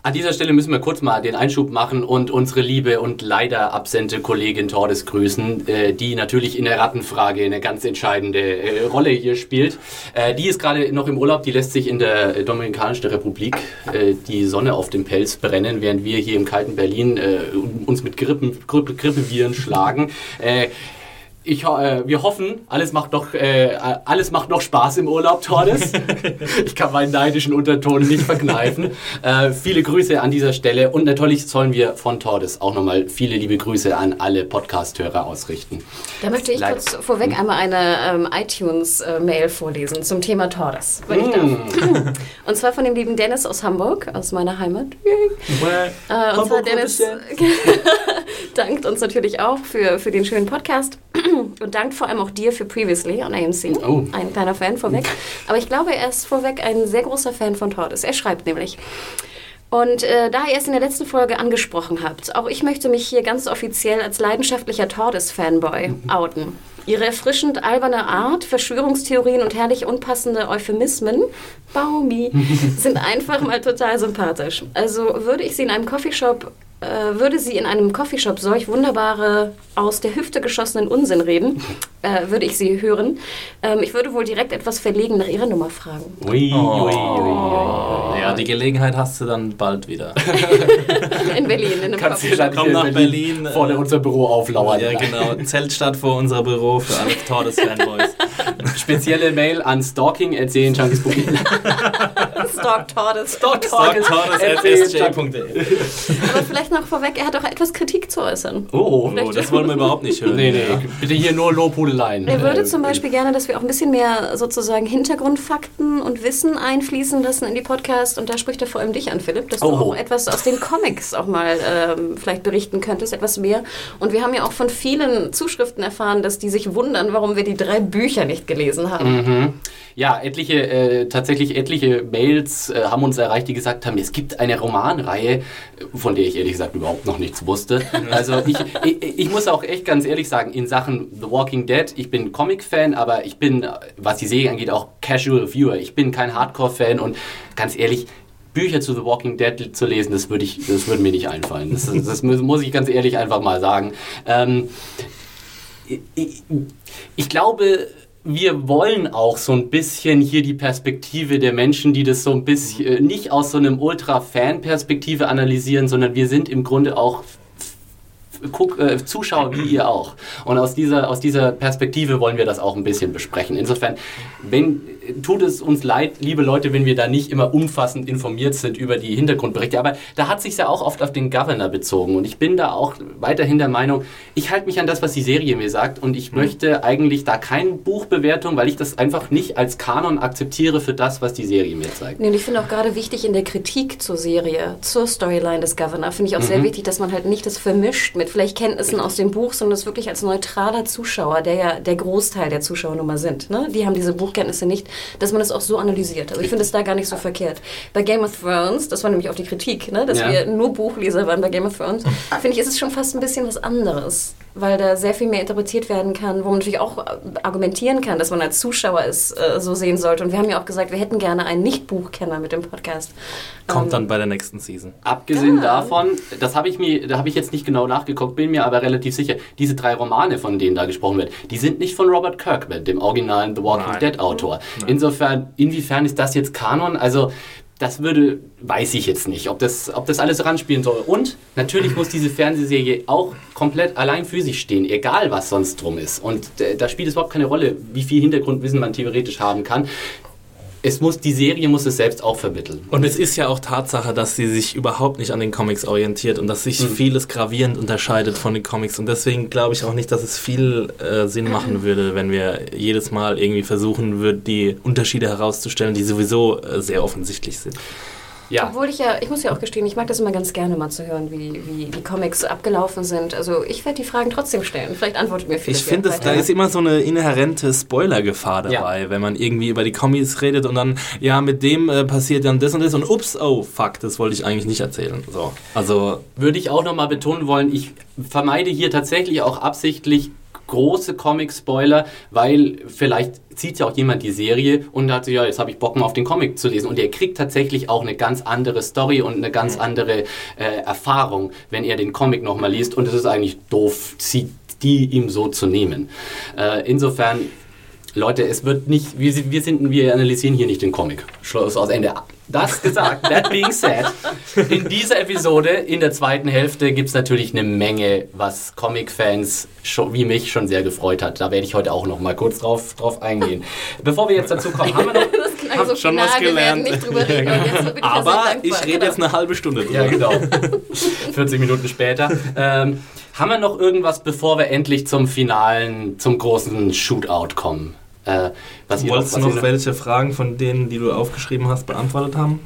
An dieser Stelle müssen wir kurz mal den Einschub machen und unsere liebe und leider absente Kollegin Tordes grüßen, äh, die natürlich in der Rattenfrage eine ganz entscheidende äh, Rolle hier spielt. Äh, die ist gerade noch im Urlaub, die lässt sich in der äh, Dominikanischen Republik äh, die Sonne auf dem Pelz brennen, während wir hier im kalten Berlin äh, uns mit Grippen, Grippe, Grippeviren schlagen. Ich, äh, wir hoffen, alles macht noch, äh, alles macht noch Spaß im Urlaub, Tordes. ich kann meinen neidischen Unterton nicht verkneifen. Äh, viele Grüße an dieser Stelle und natürlich sollen wir von Tordes auch nochmal viele liebe Grüße an alle Podcast-Hörer ausrichten. Da möchte ich Leid- kurz vorweg einmal eine ähm, iTunes-Mail vorlesen zum Thema Tordes, wenn ich darf. Und zwar von dem lieben Dennis aus Hamburg, aus meiner Heimat. Äh, und zwar Dennis dankt uns natürlich auch für, für den schönen Podcast und dankt vor allem auch dir für Previously on AMC. Oh. Ein kleiner Fan vorweg. Aber ich glaube, er ist vorweg ein sehr großer Fan von Tordes. Er schreibt nämlich. Und äh, da ihr es in der letzten Folge angesprochen habt, auch ich möchte mich hier ganz offiziell als leidenschaftlicher Tordes-Fanboy outen. Ihre erfrischend alberne Art, Verschwörungstheorien und herrlich unpassende Euphemismen, Baumi, sind einfach mal total sympathisch. Also würde ich sie in einem Coffeeshop würde sie in einem Coffeeshop solch wunderbare, aus der Hüfte geschossenen Unsinn reden, äh, würde ich sie hören. Ähm, ich würde wohl direkt etwas verlegen nach ihrer Nummer fragen. Ui, ui, ui, ui. Ja, die Gelegenheit hast du dann bald wieder. In Berlin, in einem Kannst Coffeeshop. dann Komm nach in Berlin, vor äh, unser Büro auflauern. Ja, genau. Zeltstadt vor unser Büro für alle Tordes-Fanboys. Spezielle Mail an stalking.junkies.de. Stalk Tordes. Tordes.sj.de Aber vielleicht noch vorweg, er hat auch etwas Kritik zu äußern. Oh, Oh, das wollen wir überhaupt nicht hören. nee, nee, bitte hier nur Lobhudeleien. Er würde Äh, zum Beispiel gerne, dass wir auch ein bisschen mehr sozusagen Hintergrundfakten und Wissen einfließen lassen in die Podcast. Und da spricht er vor allem dich an, Philipp, dass du Oh. auch etwas aus den Comics auch mal ähm, vielleicht berichten könntest, etwas mehr. Und wir haben ja auch von vielen Zuschriften erfahren, dass die sich wundern, warum wir die drei Bücher nicht gelesen haben. Mhm. Ja, etliche, äh, tatsächlich etliche Mails äh, haben uns erreicht, die gesagt haben, es gibt eine Romanreihe, von der ich ehrlich gesagt überhaupt noch nichts wusste. Also ich, ich, ich muss auch echt ganz ehrlich sagen, in Sachen The Walking Dead, ich bin Comic-Fan, aber ich bin, was die Serie angeht, auch Casual Viewer. Ich bin kein Hardcore-Fan und ganz ehrlich, Bücher zu The Walking Dead zu lesen, das würde ich, das würde mir nicht einfallen. Das, das muss muss ich ganz ehrlich einfach mal sagen. Ähm, ich, ich glaube, wir wollen auch so ein bisschen hier die Perspektive der Menschen, die das so ein bisschen äh, nicht aus so einem Ultra-Fan-Perspektive analysieren, sondern wir sind im Grunde auch Guck, äh, Zuschauer wie ihr auch. Und aus dieser, aus dieser Perspektive wollen wir das auch ein bisschen besprechen. Insofern, wenn, tut es uns leid, liebe Leute, wenn wir da nicht immer umfassend informiert sind über die Hintergrundberichte. Aber da hat sich ja auch oft auf den Governor bezogen. Und ich bin da auch weiterhin der Meinung, ich halte mich an das, was die Serie mir sagt. Und ich möchte eigentlich da keine Buchbewertung, weil ich das einfach nicht als Kanon akzeptiere für das, was die Serie mir zeigt. Nee, und ich finde auch gerade wichtig in der Kritik zur Serie, zur Storyline des Governor, finde ich auch sehr wichtig, dass man halt nicht das vermischt mit vielleicht Kenntnissen aus dem Buch, sondern das wirklich als neutraler Zuschauer, der ja der Großteil der Zuschauer nun mal sind. Ne? Die haben diese Buchkenntnisse nicht, dass man das auch so analysiert. Also ich finde es da gar nicht so verkehrt. Bei Game of Thrones, das war nämlich auch die Kritik, ne? dass Ja. wir nur Buchleser waren bei Game of Thrones, finde ich, ist es schon fast ein bisschen was anderes. Weil da sehr viel mehr interpretiert werden kann, wo man natürlich auch äh, argumentieren kann, dass man als Zuschauer es äh, so sehen sollte. Und wir haben ja auch gesagt, wir hätten gerne einen Nicht-Buchkenner mit dem Podcast. Kommt Ähm, dann bei der nächsten Season. Abgesehen Ja. davon, das habe ich mir, da habe ich jetzt nicht genau nachgeguckt, bin mir aber relativ sicher, diese drei Romane, von denen da gesprochen wird, die sind nicht von Robert Kirkman, dem originalen The Walking Nein. Dead Autor. Insofern, inwiefern ist das jetzt Kanon? Also das würde, weiß ich jetzt nicht, ob das, ob das alles ranspielen soll. Und natürlich muss diese Fernsehserie auch komplett allein für sich stehen, egal was sonst drum ist. Und äh, da spielt es überhaupt keine Rolle, wie viel Hintergrundwissen man theoretisch haben kann. Es muss, die Serie muss es selbst auch vermitteln. Und es ist ja auch Tatsache, dass sie sich überhaupt nicht an den Comics orientiert und dass sich vieles gravierend unterscheidet von den Comics. Und deswegen glaube ich auch nicht, dass es viel äh, Sinn machen würde, wenn wir jedes Mal irgendwie versuchen würden, die Unterschiede herauszustellen, die sowieso äh, sehr offensichtlich sind. Ja. Obwohl ich ja, ich muss ja auch gestehen, ich mag das immer ganz gerne mal zu hören, wie, wie die Comics abgelaufen sind. Also ich werde die Fragen trotzdem stellen. Vielleicht antwortet mir Philipp Ich finde, ja es- da ist immer so eine inhärente Spoilergefahr Ja. dabei, wenn man irgendwie über die Comics redet und dann, ja, mit dem äh, passiert dann das und das und ups, oh, fuck, das wollte ich eigentlich nicht erzählen. So, also, würde ich auch nochmal betonen wollen, ich vermeide hier tatsächlich auch absichtlich große Comic-Spoiler, weil vielleicht zieht ja auch jemand die Serie und hat sich, ja, jetzt habe ich Bock mal auf den Comic zu lesen. Und er kriegt tatsächlich auch eine ganz andere Story und eine ganz andere äh, Erfahrung, wenn er den Comic nochmal liest. Und es ist eigentlich doof, sie, die ihm so zu nehmen. Äh, insofern, Leute, es wird nicht, wir, sind- wir, sind, wir analysieren hier nicht den Comic. Schluss aus Ende. Das gesagt, that being said, in dieser Episode, in der zweiten Hälfte, gibt es natürlich eine Menge, was Comic-Fans schon, wie mich schon sehr gefreut hat. Da werde ich heute auch noch mal kurz drauf, drauf eingehen. Bevor wir jetzt dazu kommen, haben wir noch... das klang so schon final, was wir werden gelernt. nicht drüber reden. Ja aber ich rede Genau. jetzt eine halbe Stunde drüber. Ja, genau. 40 Minuten später. Ähm, haben wir noch irgendwas, bevor wir endlich zum finalen, zum großen Shootout kommen? Äh, was ihr Wolltest du was noch ihr- welche Fragen von denen, die du aufgeschrieben hast, beantwortet haben?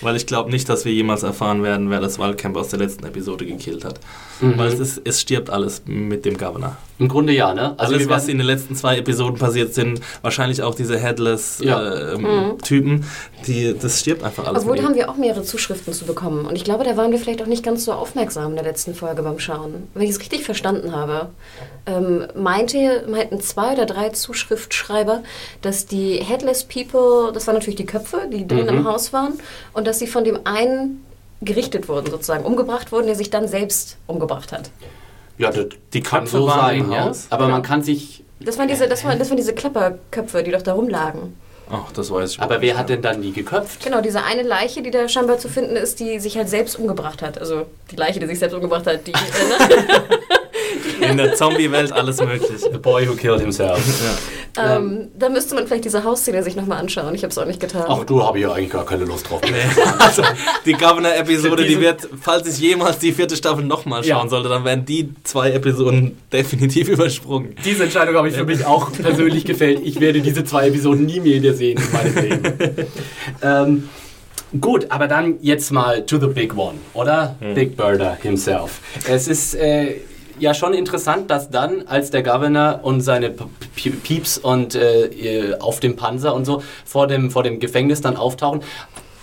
Weil ich glaube nicht, dass wir jemals erfahren werden, wer das Waldcamp aus der letzten Episode gekillt hat. Mhm. Weil es, ist, es stirbt alles mit dem Governor. Im Grunde ja, ne? Also Alles, was in den letzten zwei Episoden passiert sind, wahrscheinlich auch diese Ja. Headless ähm, Typen, die, das stirbt einfach alles. Obwohl, da haben wir auch mehrere Zuschriften zu bekommen. Und ich glaube, da waren wir vielleicht auch nicht ganz so aufmerksam in der letzten Folge beim Schauen. Wenn ich es richtig verstanden habe, ähm, meinte, meinten zwei oder drei Zuschriftschreiber, dass die Headless People, das waren natürlich die Köpfe, die drin Mhm. im Haus waren, und dass sie von dem einen gerichtet wurden, sozusagen, umgebracht wurden, der sich dann selbst umgebracht hat. Ja, Die kann Köpfe so waren sein, im ja. Haus? Aber man kann sich. Das waren diese, das waren, das waren diese Klapperköpfe, die doch da rumlagen. Ach, das weiß ich Aber nicht, wer ja. hat denn dann die geköpft? Genau, diese eine Leiche, die da scheinbar zu finden ist, die sich halt selbst umgebracht hat. Also die Leiche, die sich selbst umgebracht hat, die. In der Zombie-Welt alles möglich. The boy who killed himself. ähm, da müsste man vielleicht diese Hausszene sich nochmal anschauen. Ich habe es auch nicht getan. Ach, du habe ich ja eigentlich gar keine Lust drauf. Also, die Governor-Episode, die wird, falls ich jemals die vierte Staffel nochmal schauen Ja. sollte, dann werden die zwei Episoden definitiv übersprungen. Diese Entscheidung habe ich für mich auch persönlich gefällt. Ich werde diese zwei Episoden nie mehr wieder sehen in meinem Leben. ähm, gut, aber dann jetzt mal to the big one, oder? Big Birder himself. Es ist äh, ja schon interessant, dass dann, als der Governor und seine Pieps und äh, auf dem Panzer und so vor dem, vor dem Gefängnis dann auftauchen,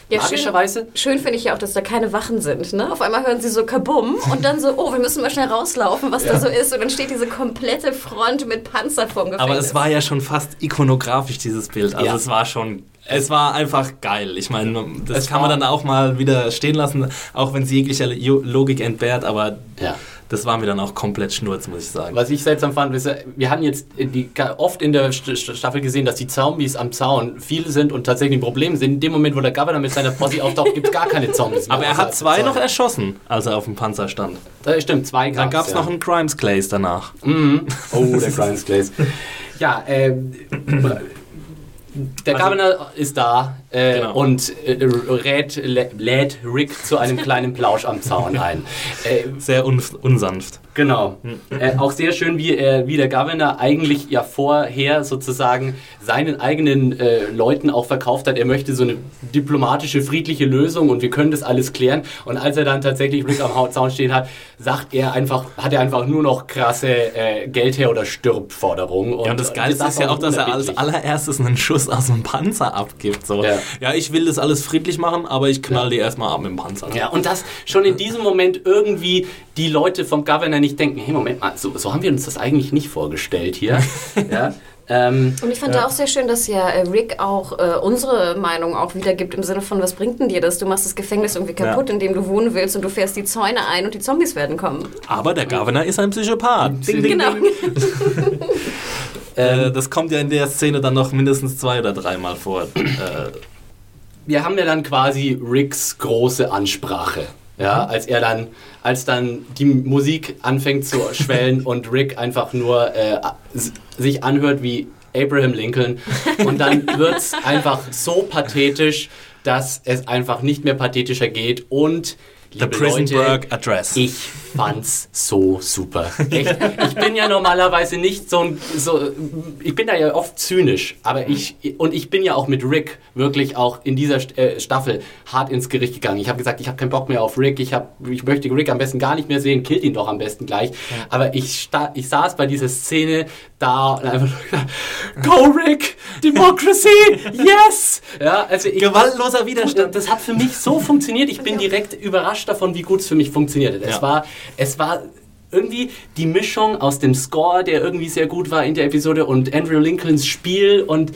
Ja, magischerweise Schön, schön finde ich ja auch, dass da keine Wachen sind. Ne? Auf einmal hören sie so Kabum und dann so, oh, wir müssen mal schnell rauslaufen, was da so ist. Und dann steht diese komplette Front mit Panzer vorm Gefängnis. Aber es war ja schon fast ikonografisch, dieses Bild. Also Ja. es war schon, es war einfach geil. Ich meine, das Es kann man dann auch mal wieder stehen lassen, auch wenn es jeglicher Logik entbehrt, aber Ja. Das war mir dann auch komplett Schnurz, muss ich sagen. Was ich seltsam fand, ist, wir hatten jetzt die, oft in der St- St- Staffel gesehen, dass die Zombies am Zaun viele sind und tatsächlich ein Problem sind. In dem Moment, wo der Governor mit seiner Posse auftaucht, gibt es gar keine Zombies mehr. Aber er hat zwei noch erschossen, als er auf dem Panzer stand. Äh, stimmt, zwei Dann gab es ja. noch einen Crimes Clays danach. Mhm. Oh, der Grimes Glaze. ja, ähm, der Also- Governor ist da äh, Genau. und äh, rät, lä- lädt Rick zu einem kleinen Plausch am Zaun ein. Äh, Sehr un unsanft. Genau. Äh, auch sehr schön, wie, er, wie der Governor eigentlich ja vorher sozusagen seinen eigenen Leuten auch verkauft hat. Er möchte so eine diplomatische, friedliche Lösung und wir können das alles klären. Und als er dann tatsächlich Rick am Zaun stehen hat, sagt er einfach, hat er einfach nur noch krasse äh, Geld her oder stirb Forderungen. Ja, und das Geilste ist ja auch, dass er als allererstes einen Schuss aus dem Panzer abgibt. So. Ja. Ja. ich will das alles friedlich machen, aber ich knall Ja. die erstmal ab mit dem Panzer. Ja, und dass schon in diesem Moment irgendwie die Leute vom Governor nicht denken, hey, Moment mal, so, so haben wir uns das eigentlich nicht vorgestellt hier. ja, ähm, Und ich fand da auch sehr schön, dass ja äh, Rick auch äh, unsere Meinung auch wiedergibt im Sinne von, was bringt denn dir das? Du machst das Gefängnis irgendwie kaputt, Ja. in dem du wohnen willst und du fährst die Zäune ein und die Zombies werden kommen. Aber der Governor ist ein Psychopath. Ding, ding, Genau. ding. Äh, das kommt ja in der Szene dann noch mindestens zwei oder dreimal vor. Äh, wir haben ja dann quasi Ricks große Ansprache. Ja, als er dann, als dann die Musik anfängt zu schwellen und Rick einfach nur äh, sich anhört wie Abraham Lincoln und dann wird es einfach so pathetisch, dass es einfach nicht mehr pathetischer geht und The Prison Leute, Address. ich fand's so super. Echt. Ich bin ja normalerweise nicht so ein, so, ich bin da ja oft zynisch, aber ich, und ich bin ja auch mit Rick wirklich auch in dieser äh, Staffel hart ins Gericht gegangen. Ich habe gesagt, ich habe keinen Bock mehr auf Rick, ich, hab, ich möchte Rick am besten gar nicht mehr sehen, killt ihn doch am besten gleich. Aber ich, ich saß bei dieser Szene da und einfach Go Rick! Democracy! Yes! Ja, also ich, Gewaltloser Widerstand. Das hat für mich so funktioniert. Ich bin direkt überrascht davon, wie gut es für mich funktioniert hat. Es Ja. war, es war irgendwie die Mischung aus dem Score, der irgendwie sehr gut war in der Episode und Andrew Lincolns Spiel und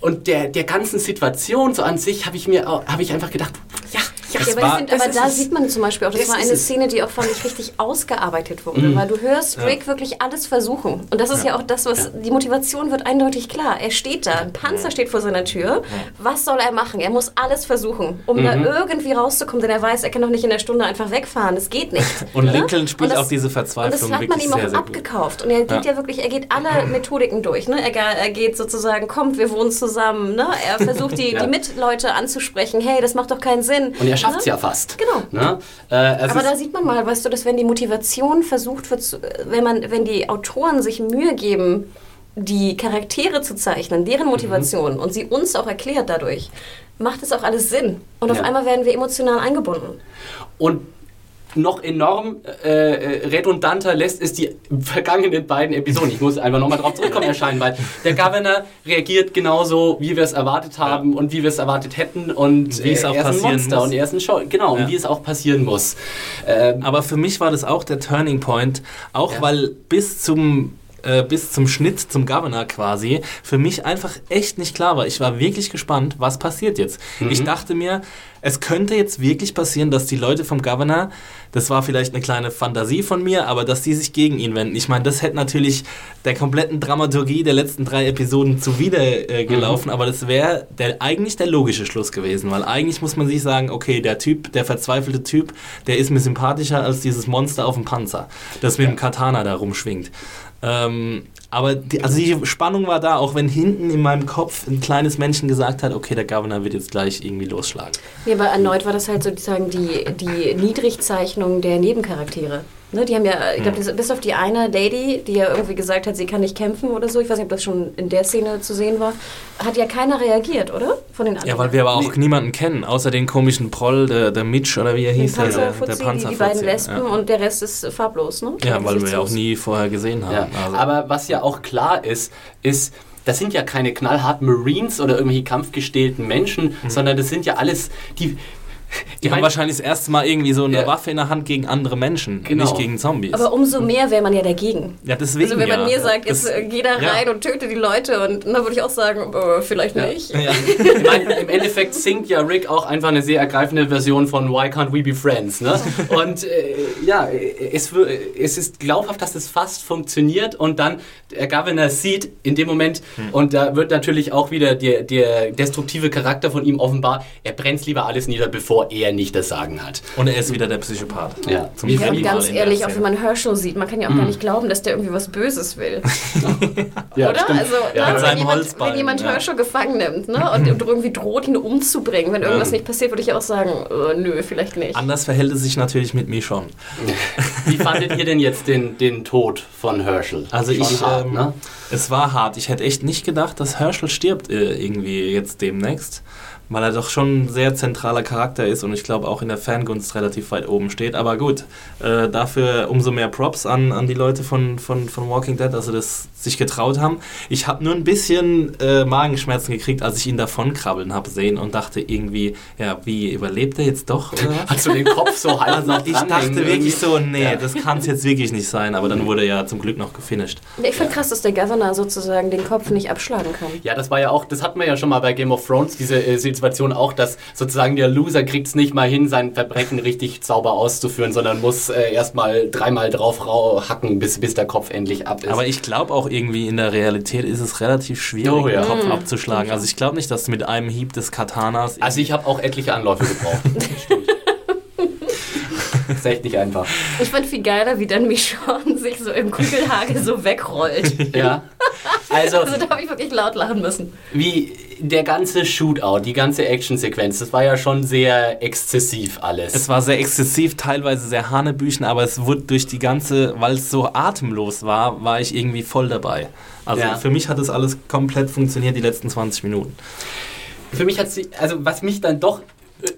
und der, der ganzen Situation so an sich habe ich mir habe ich einfach gedacht, ja, ja, Ja, aber, war- das aber da sieht man zum Beispiel auch, das, war eine. Szene, die auch, fand ich, richtig ausgearbeitet wurde, weil du hörst Rick wirklich alles versuchen. Und das ist ja, auch das, was, die Motivation wird eindeutig klar. Er steht da, ein Panzer steht vor seiner Tür. Was soll er machen? Er muss alles versuchen, um da irgendwie rauszukommen, denn er weiß, er kann doch nicht in der Stunde einfach wegfahren. Das geht nicht. Und Ne? Lincoln spielt Und das- auch diese Und Verzweiflung das hat man ihm auch sehr, abgekauft. Und er geht ja. wirklich, er geht alle Methodiken durch. Ne? Er, er geht sozusagen, kommt, wir wohnen zusammen. Ne? Er versucht die, Ja. die Mitleute anzusprechen. Hey, das macht doch keinen Sinn. und er schafft es ja fast. Genau. Ne? Äh, Aber da sieht man mal, weißt du, dass wenn die Motivation versucht wird, wenn man, wenn die Autoren sich Mühe geben, die Charaktere zu zeichnen, deren Motivation Mhm. und sie uns auch erklärt dadurch, macht es auch alles Sinn. Und auf Ja. einmal werden wir emotional eingebunden. Und noch enorm äh, äh, redundanter lässt es die vergangenen beiden Episoden. Ich muss einfach nochmal drauf zurückkommen erscheinen, weil der Governor reagiert genauso, wie wir es erwartet haben und wie wir es erwartet hätten und Wie es auch er ist passieren Monster muss. und er ist ein Show. Genau, Ja. und wie es auch passieren muss. Ähm, Aber für mich war das auch der Turning Point, auch Ja. weil bis zum äh, bis zum Schnitt zum Governor quasi für mich einfach echt nicht klar war. Ich war wirklich gespannt, was passiert jetzt. Ich dachte mir, es könnte jetzt wirklich passieren, dass die Leute vom Governor, das war vielleicht eine kleine Fantasie von mir, aber dass die sich gegen ihn wenden. Ich meine, das hätte natürlich der kompletten Dramaturgie der letzten drei Episoden zuwider äh, gelaufen, aber das wäre der, eigentlich der logische Schluss gewesen, weil eigentlich muss man sich sagen, okay, der Typ, der verzweifelte Typ, der ist mir sympathischer als dieses Monster auf dem Panzer, das mit dem Katana da rumschwingt. Ähm, aber die, also die Spannung war da, auch wenn hinten in meinem Kopf ein kleines Männchen gesagt hat, okay, der Governor wird jetzt gleich irgendwie losschlagen. Ja, aber erneut war das halt sozusagen die, die Niedrigzeichnung der Nebencharaktere. Ne, die haben ja, ich glaube, bis auf die eine Lady, die ja irgendwie gesagt hat, sie kann nicht kämpfen oder so, ich weiß nicht, ob das schon in der Szene zu sehen war, hat ja keiner reagiert, oder? Von den anderen. Ja, weil wir aber auch niemanden kennen, außer den komischen Proll, der, der Mitch oder wie er den hieß, der, der Panzerfuzzi, die, die beiden Lesben Ja, und der Rest ist farblos, ne? ja weil wir ja auch nie vorher gesehen haben. Ja, Also, aber was ja auch klar ist, ist, das sind ja keine knallharten Marines oder irgendwelche kampfgestählten Menschen, sondern das sind ja alles die. Die haben wahrscheinlich das erste Mal irgendwie so eine Ja. Waffe in der Hand gegen andere Menschen, Genau. nicht gegen Zombies. Aber umso mehr wäre man ja dagegen. ja, deswegen Also wenn man ja. mir sagt, jetzt Das- geh da ja. rein und töte die Leute und dann würde ich auch sagen, äh, vielleicht nicht. Ja. Ich meine, im Endeffekt singt ja Rick auch einfach eine sehr ergreifende Version von Why Can't We Be Friends, ne? Und äh, ja, es, es ist glaubhaft, dass es fast funktioniert und dann der Governor sieht in dem Moment und da wird natürlich auch wieder der, der destruktive Charakter von ihm offenbar, er brennt lieber alles nieder, bevor er nicht das Sagen hat. Und er ist wieder der Psychopath. Ja. Zum Ja, und ganz ehrlich, auch wenn man Herschel sieht, man kann ja auch gar nicht glauben, dass der irgendwie was Böses will. Ja, Oder? stimmt. Also, Ja, ne, wenn, jemand, Holzbein, wenn jemand ja. Herschel gefangen nimmt ne, und, und irgendwie droht, ihn umzubringen, wenn irgendwas nicht passiert, würde ich auch sagen, äh, nö, vielleicht nicht. Anders verhält es sich natürlich mit mir schon. Wie fandet ihr denn jetzt den, den Tod von Herschel? Also Schon ich, hart, ähm, ne? es war hart. Ich hätte echt nicht gedacht, dass Herschel stirbt äh, irgendwie jetzt demnächst, weil er doch schon ein sehr zentraler Charakter ist und ich glaube auch in der Fangunst relativ weit oben steht. Aber gut, äh, dafür umso mehr Props an, an die Leute von, von, von Walking Dead, dass sie das sich getraut haben. Ich habe nur ein bisschen äh, Magenschmerzen gekriegt, als ich ihn davonkrabbeln habe sehen und dachte irgendwie, ja, wie überlebt er jetzt doch? Hast du den Kopf so halb Also noch ich dachte wirklich so, nee, Ja. das kann es jetzt wirklich nicht sein, aber dann wurde er ja zum Glück noch gefinisht. Ich finde krass, dass der Governor sozusagen den Kopf nicht abschlagen kann. Ja, das war ja auch, das hatten wir ja schon mal bei Game of Thrones, diese äh, Situation auch, dass sozusagen der Loser kriegt es nicht mal hin, sein Verbrechen richtig sauber auszuführen, sondern muss äh, erstmal dreimal drauf rau- hacken, bis, bis der Kopf endlich ab ist. Aber ich glaube auch irgendwie in der Realität ist es relativ schwierig, Oh ja. den Kopf abzuschlagen. Also ich glaube nicht, dass mit einem Hieb des Katanas... also ich habe auch etliche Anläufe gebraucht. Stimmt. ist echt nicht einfach. Ich fand viel geiler, wie dann Michonne sich so im Kugelhagel so wegrollt. Ja. Also, Also da habe ich wirklich laut lachen müssen. wie der ganze Shootout, die ganze Actionsequenz, das war ja schon sehr exzessiv alles. Es war sehr exzessiv, teilweise sehr hanebüchen, aber es wurde durch die ganze, weil es so atemlos war, war ich irgendwie voll dabei. Also Ja. für mich hat das alles komplett funktioniert, die letzten 20 Minuten. Für mich hat sie, also was mich dann doch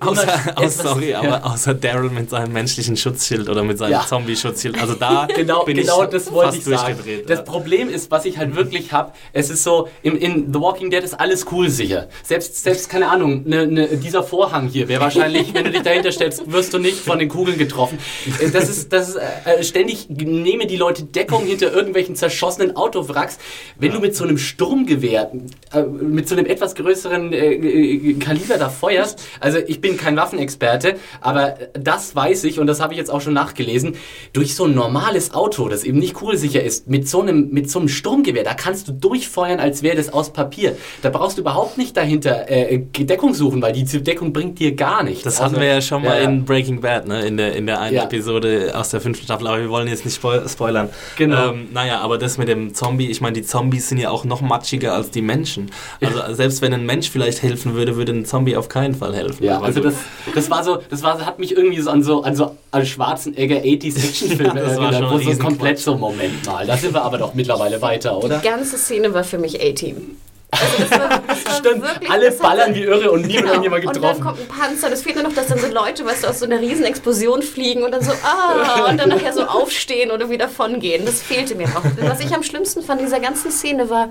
Außer, oh, sorry, Ja. aber außer Daryl mit seinem menschlichen Schutzschild oder mit seinem Ja. Zombie-Schutzschild. Also da Genau, bin genau ich das wollte fast ich sagen. Das. Problem ist, was ich halt wirklich habe, es ist so, im, in The Walking Dead ist alles cool sicher. Selbst, selbst keine Ahnung, ne, ne, dieser Vorhang hier wäre wahrscheinlich, wenn du dich dahinter stellst, wirst du nicht von den Kugeln getroffen. Äh, Das ist, das ist äh, ständig, nehmen die Leute Deckung hinter irgendwelchen zerschossenen Autowracks. Wenn du mit so einem Sturmgewehr, äh, mit so einem etwas größeren äh, äh, Kaliber da feuerst, also ich bin kein Waffenexperte, aber das weiß ich und das habe ich jetzt auch schon nachgelesen, durch so ein normales Auto, das eben nicht kugelsicher ist, mit so einem, mit so einem Sturmgewehr, da kannst du durchfeuern, als wäre das aus Papier. Da brauchst du überhaupt nicht dahinter äh, Deckung suchen, weil die Deckung bringt dir gar nichts. Das Also, hatten wir ja schon mal ja, in Breaking Bad, ne? in, der, in der einen Ja. Episode aus der fünften Staffel, aber wir wollen jetzt nicht spoil spoilern. Genau. Ähm, naja, aber das mit dem Zombie, ich meine, die Zombies sind ja auch noch matschiger als die Menschen. Also selbst wenn ein Mensch vielleicht helfen würde, würde ein Zombie auf keinen Fall helfen. Ja, Aber also gut. das, das war so, das war, hat mich irgendwie so an so an so an Schwarzenegger 80s Actionfilme Ja, das war erinnert, schon wo so komplett so Moment mal. Da sind wir aber doch mittlerweile weiter, oder? Die ganze Szene war für mich A-Team. Also das war, das war Stimmt, wirklich, alle das ballern wie irre und niemand Genau. irgendjemand Und dann getroffen. kommt ein Panzer. Das fehlt nur noch, dass dann so Leute, weißt du, aus so einer riesen Explosion fliegen und dann so, ah, und dann nachher so aufstehen oder wieder von gehen. Das fehlte mir noch. Was ich am schlimmsten fand dieser ganzen Szene war,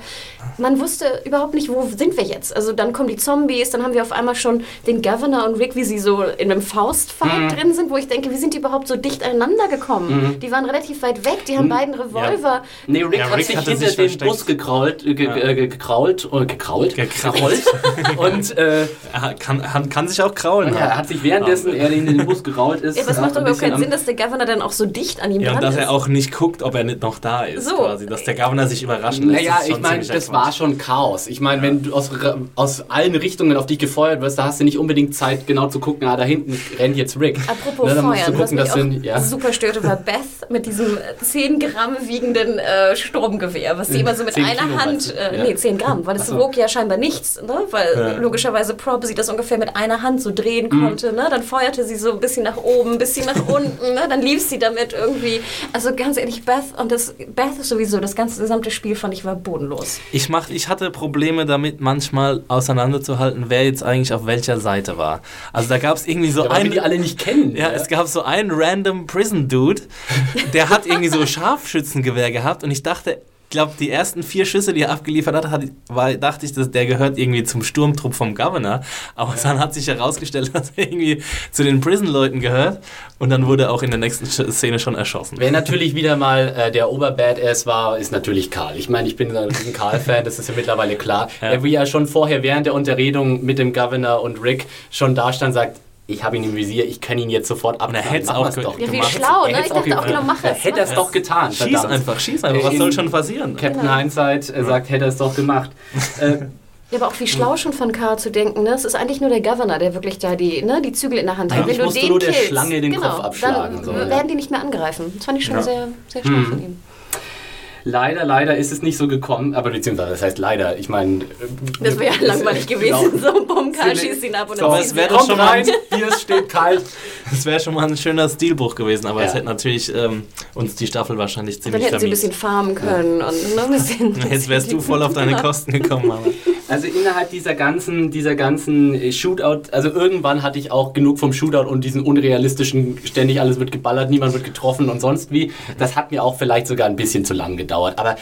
man wusste überhaupt nicht, wo sind wir jetzt. Also dann kommen die Zombies, dann haben wir auf einmal schon den Governor und Rick, wie sie so in einem Faustfight Mhm. drin sind, wo ich denke, wie sind die überhaupt so dicht aneinander gekommen? Die waren relativ weit weg, die haben beiden Revolver. Nee, Rick Ja, hat Rick sich hinter sich den versteckt. Bus gekrault, äh, ge, Ja. äh, ge- gekrault, oder gekrault, Gekrault. und äh, Er kann, kann, kann sich auch kraulen. ja, er hat sich währenddessen er in den Bus gekrault ist. Ja, aber es auch macht doch überhaupt keinen Sinn, dass der Governor dann auch so dicht an ihm Ja, dran und dass ist. er auch nicht guckt, ob er nicht noch da ist. So. Quasi. Dass der Governor sich überraschen lässt. Naja, ist ich meine, das war schon Chaos. Ich meine, wenn du aus, aus allen Richtungen auf dich gefeuert wirst, da hast du nicht unbedingt Zeit, genau zu gucken, ah, da hinten rennt jetzt Rick. Apropos Ne, musst du Feuern, was gucken, mich auch du, ja. super störte, war Beth mit diesem äh, 10 Gramm wiegenden äh, Sturmgewehr, was sie immer so mit 10 einer Kilo, Hand, du? äh, Ja. nee, 10 Gramm, weil es Ach so. wog ja scheinbar nichts, ne? weil Ja. logischerweise Prop sie das ungefähr mit einer Hand so drehen Mhm. konnte, ne? dann feuerte sie so ein bisschen nach oben, ein bisschen nach unten, ne? dann lief sie damit irgendwie, also ganz ehrlich, Beth und das, Beth ist sowieso, das ganze gesamte Spiel fand ich war bodenlos. Ich, mach, ich hatte Probleme damit, manchmal auseinanderzuhalten, wer jetzt eigentlich auf welcher Seite war. Also da gab es irgendwie so Ja, einen. die alle nicht kennen. Ja, es gab so einen random Prison Dude, der hat irgendwie so Scharfschützengewehr gehabt und ich dachte, glaube, die ersten vier Schüsse, die er abgeliefert hat, hat war, dachte ich, dass der gehört irgendwie zum Sturmtrupp vom Governor. Aber dann hat sich herausgestellt, dass er irgendwie zu den Prison-Leuten gehört und dann wurde er auch in der nächsten Szene schon erschossen. Wer natürlich wieder mal äh, der Oberbadass war, ist natürlich Karl. Ich meine, ich bin ein Karl-Fan, das ist ja mittlerweile klar. Ja. Der wie ja schon vorher während der Unterredung mit dem Governor und Rick schon da stand, sagt, ich habe ihn im Visier, ich kann ihn jetzt sofort ab. er hätt's auch ge- Ja, wie gemacht. schlau, Er ne? Ich dachte auch, ge- genau, mach es. hätte es doch getan. Schieß verdammt. einfach, schieß einfach. Was In- soll schon passieren? Captain Genau. Hindsight äh, sagt, hätte er es doch gemacht. äh, Ja, aber auch wie schlau schon von Karl zu denken, ne? Es ist eigentlich nur der Governor, der wirklich da die, ne, die Zügel in der Hand hat. Wenn du musst du den nur der killst, Schlange den genau, Kopf abschlagen, Dann so, werden ja. die nicht mehr angreifen. Das fand ich schon Ja. sehr, sehr schlau Hm. von ihm. Leider, leider ist es nicht so gekommen, aber beziehungsweise, das heißt leider, ich meine... Das wäre ja langweilig gewesen. Genau. So, bumm, Karl Sind- schießt ihn ab und So, dann es wäre schon mal- rein, hier steht kalt. Das wäre schon mal ein schöner Stilbruch gewesen, aber Ja. es hätte natürlich ähm, uns die Staffel wahrscheinlich Dann ziemlich hätten sie ein vermiest. bisschen farmen können und ne, ein bisschen. Jetzt wärst du voll auf deine Genau. Kosten gekommen. Aber. Also innerhalb dieser ganzen, dieser ganzen äh, Shootout, also irgendwann hatte ich auch genug vom Shootout und diesen unrealistischen, ständig alles wird geballert, niemand wird getroffen und sonst wie. Das hat mir auch vielleicht sogar ein bisschen zu lang gedauert. Aber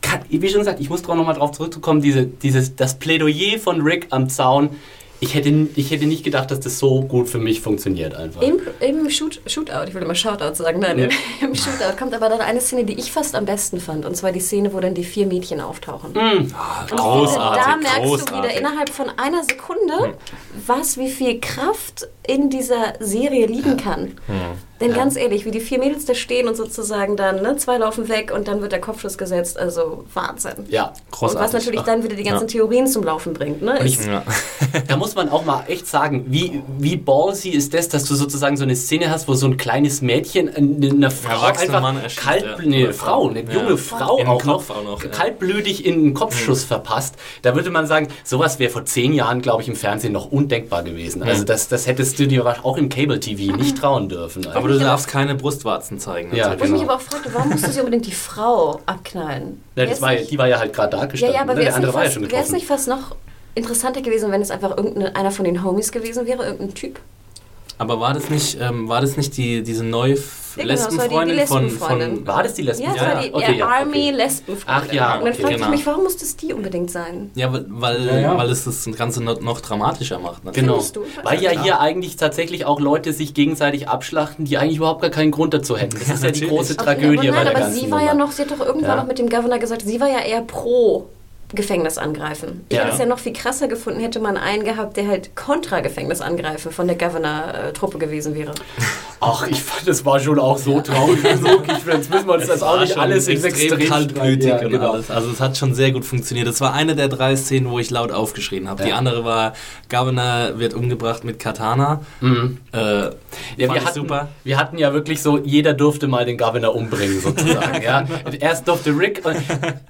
kann, wie schon gesagt, ich muss nochmal drauf zurückkommen, diese, dieses, das Plädoyer von Rick am Zaun. Ich hätte, ich hätte nicht gedacht, dass das so gut für mich funktioniert einfach. Im, im Shoot, Shootout, ich will immer Shoutout sagen, nein, Ja. im Shootout kommt aber dann eine Szene, die ich fast am besten fand. Und zwar die Szene, wo dann die vier Mädchen auftauchen. Und Großartig, da merkst du großartig. wieder innerhalb von einer Sekunde, was, wie viel Kraft in dieser Serie liegen kann. Denn Ja. ganz ehrlich, wie die vier Mädels da stehen und sozusagen dann, ne, zwei laufen weg und dann wird der Kopfschuss gesetzt, also Wahnsinn. Ja, Und was Großartig. natürlich dann wieder die ganzen Ja. Theorien zum Laufen bringt, ne? ich- Ja. Da muss man auch mal echt sagen, wie, wie ballsy ist das, dass du sozusagen so eine Szene hast, wo so ein kleines Mädchen eine, eine Frau einfach Mann erschießt, kalt, Oder Frau, eine Ja. junge Frau auch, Kopf noch, auch noch, ja. kaltblütig in einen Kopfschuss verpasst. Da würde man sagen, sowas wäre vor zehn Jahren, glaube ich, im Fernsehen noch undenkbar gewesen. Also das, das hättest du dir auch im Cable TV nicht trauen dürfen. Also. Aber du darfst keine Brustwarzen zeigen. Ja, natürlich. wo ich mich genau. aber auch fragte, warum musste sie unbedingt die Frau abknallen? Ja, das war, ja- nicht- die war ja halt gerade ja, dargestellt. ja, aber ne? wäre Der es andere nicht, war ja fast- schon wär's getroffen. nicht fast noch interessanter gewesen, wenn es einfach irgendein, einer von den Homies gewesen wäre, irgendein Typ? Aber war das nicht, ähm, war das nicht die, diese neue Ja, genau, die- die Lesbenfreundin von, Lesbenfreundin. von War das die Lesben? Ja, das Ja, war die okay, ja, Army okay. Lesbenfreundin. Ach ja, Und dann okay, fragte genau. ich mich, warum muss das die unbedingt sein? Ja, weil, weil, Ja, ja. weil es das Ganze noch, noch dramatischer macht. natürlich. Genau. Findest du? Weil ja klar. hier eigentlich tatsächlich auch Leute sich gegenseitig abschlachten, die eigentlich überhaupt gar keinen Grund dazu hätten. Das ist ja die große Okay, Tragödie aber bei nein, der aber ganzen sie war ja noch, sie hat doch irgendwann Ja. noch mit dem Governor gesagt, sie war ja eher pro Gefängnis angreifen. Ich Ja. hätte es ja noch viel krasser gefunden, hätte man einen gehabt, der halt kontra Gefängnis angreifen von der Governor-Truppe gewesen wäre. Ach, ich fand, das war schon auch so traurig. so, ich, jetzt müssen wir uns das auch nicht schon alles extrem Extrem kaltblütig. Ja, und genau. alles. Also es hat schon sehr gut funktioniert. Das war eine der drei Szenen, wo ich laut aufgeschrien habe. Die Ja. andere war, Governor wird umgebracht mit Katana. Mhm. Äh, Ja, wir, hatten, super. wir hatten ja wirklich so, jeder durfte mal den Governor umbringen, sozusagen. ja. Erst durfte Rick. Und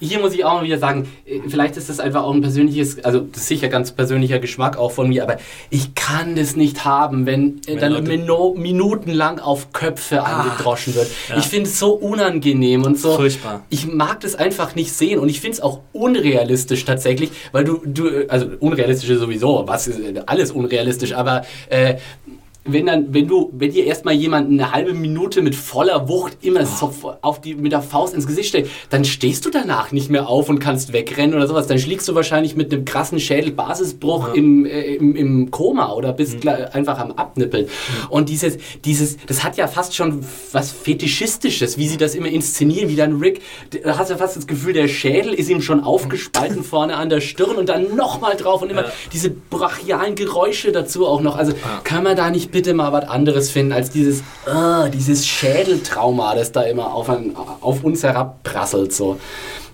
hier muss ich auch mal wieder sagen, vielleicht ist das einfach auch ein persönliches, also das ist sicher ganz persönlicher Geschmack auch von mir, aber ich kann das nicht haben, wenn, Wenn dann mino, minutenlang auf Köpfe angedroschen wird. ja. Ich finde es so unangenehm und so. Furchtbar. Ich mag das einfach nicht sehen und ich finde es auch unrealistisch tatsächlich, weil du, du, also unrealistisch ist sowieso, was ist alles unrealistisch, aber äh, wenn dann, wenn du, wenn dir erstmal jemand eine halbe Minute mit voller Wucht immer so auf die, mit der Faust ins Gesicht stellt, dann stehst du danach nicht mehr auf und kannst wegrennen oder sowas. Dann schliegst du wahrscheinlich mit einem krassen Schädelbasisbruch im, äh, im, im Koma oder bist gleich einfach am Abnippeln. Und dieses, dieses, das hat ja fast schon was Fetischistisches, wie sie das immer inszenieren, wie dann Rick, da hast du fast das Gefühl, der Schädel ist ihm schon aufgespalten vorne an der Stirn und dann nochmal drauf und immer Ja. diese brachialen Geräusche dazu auch noch. Also kann man da nicht bitte mal was anderes finden als dieses, ah, dieses Schädeltrauma, das da immer auf, ein, auf uns herabprasselt. So.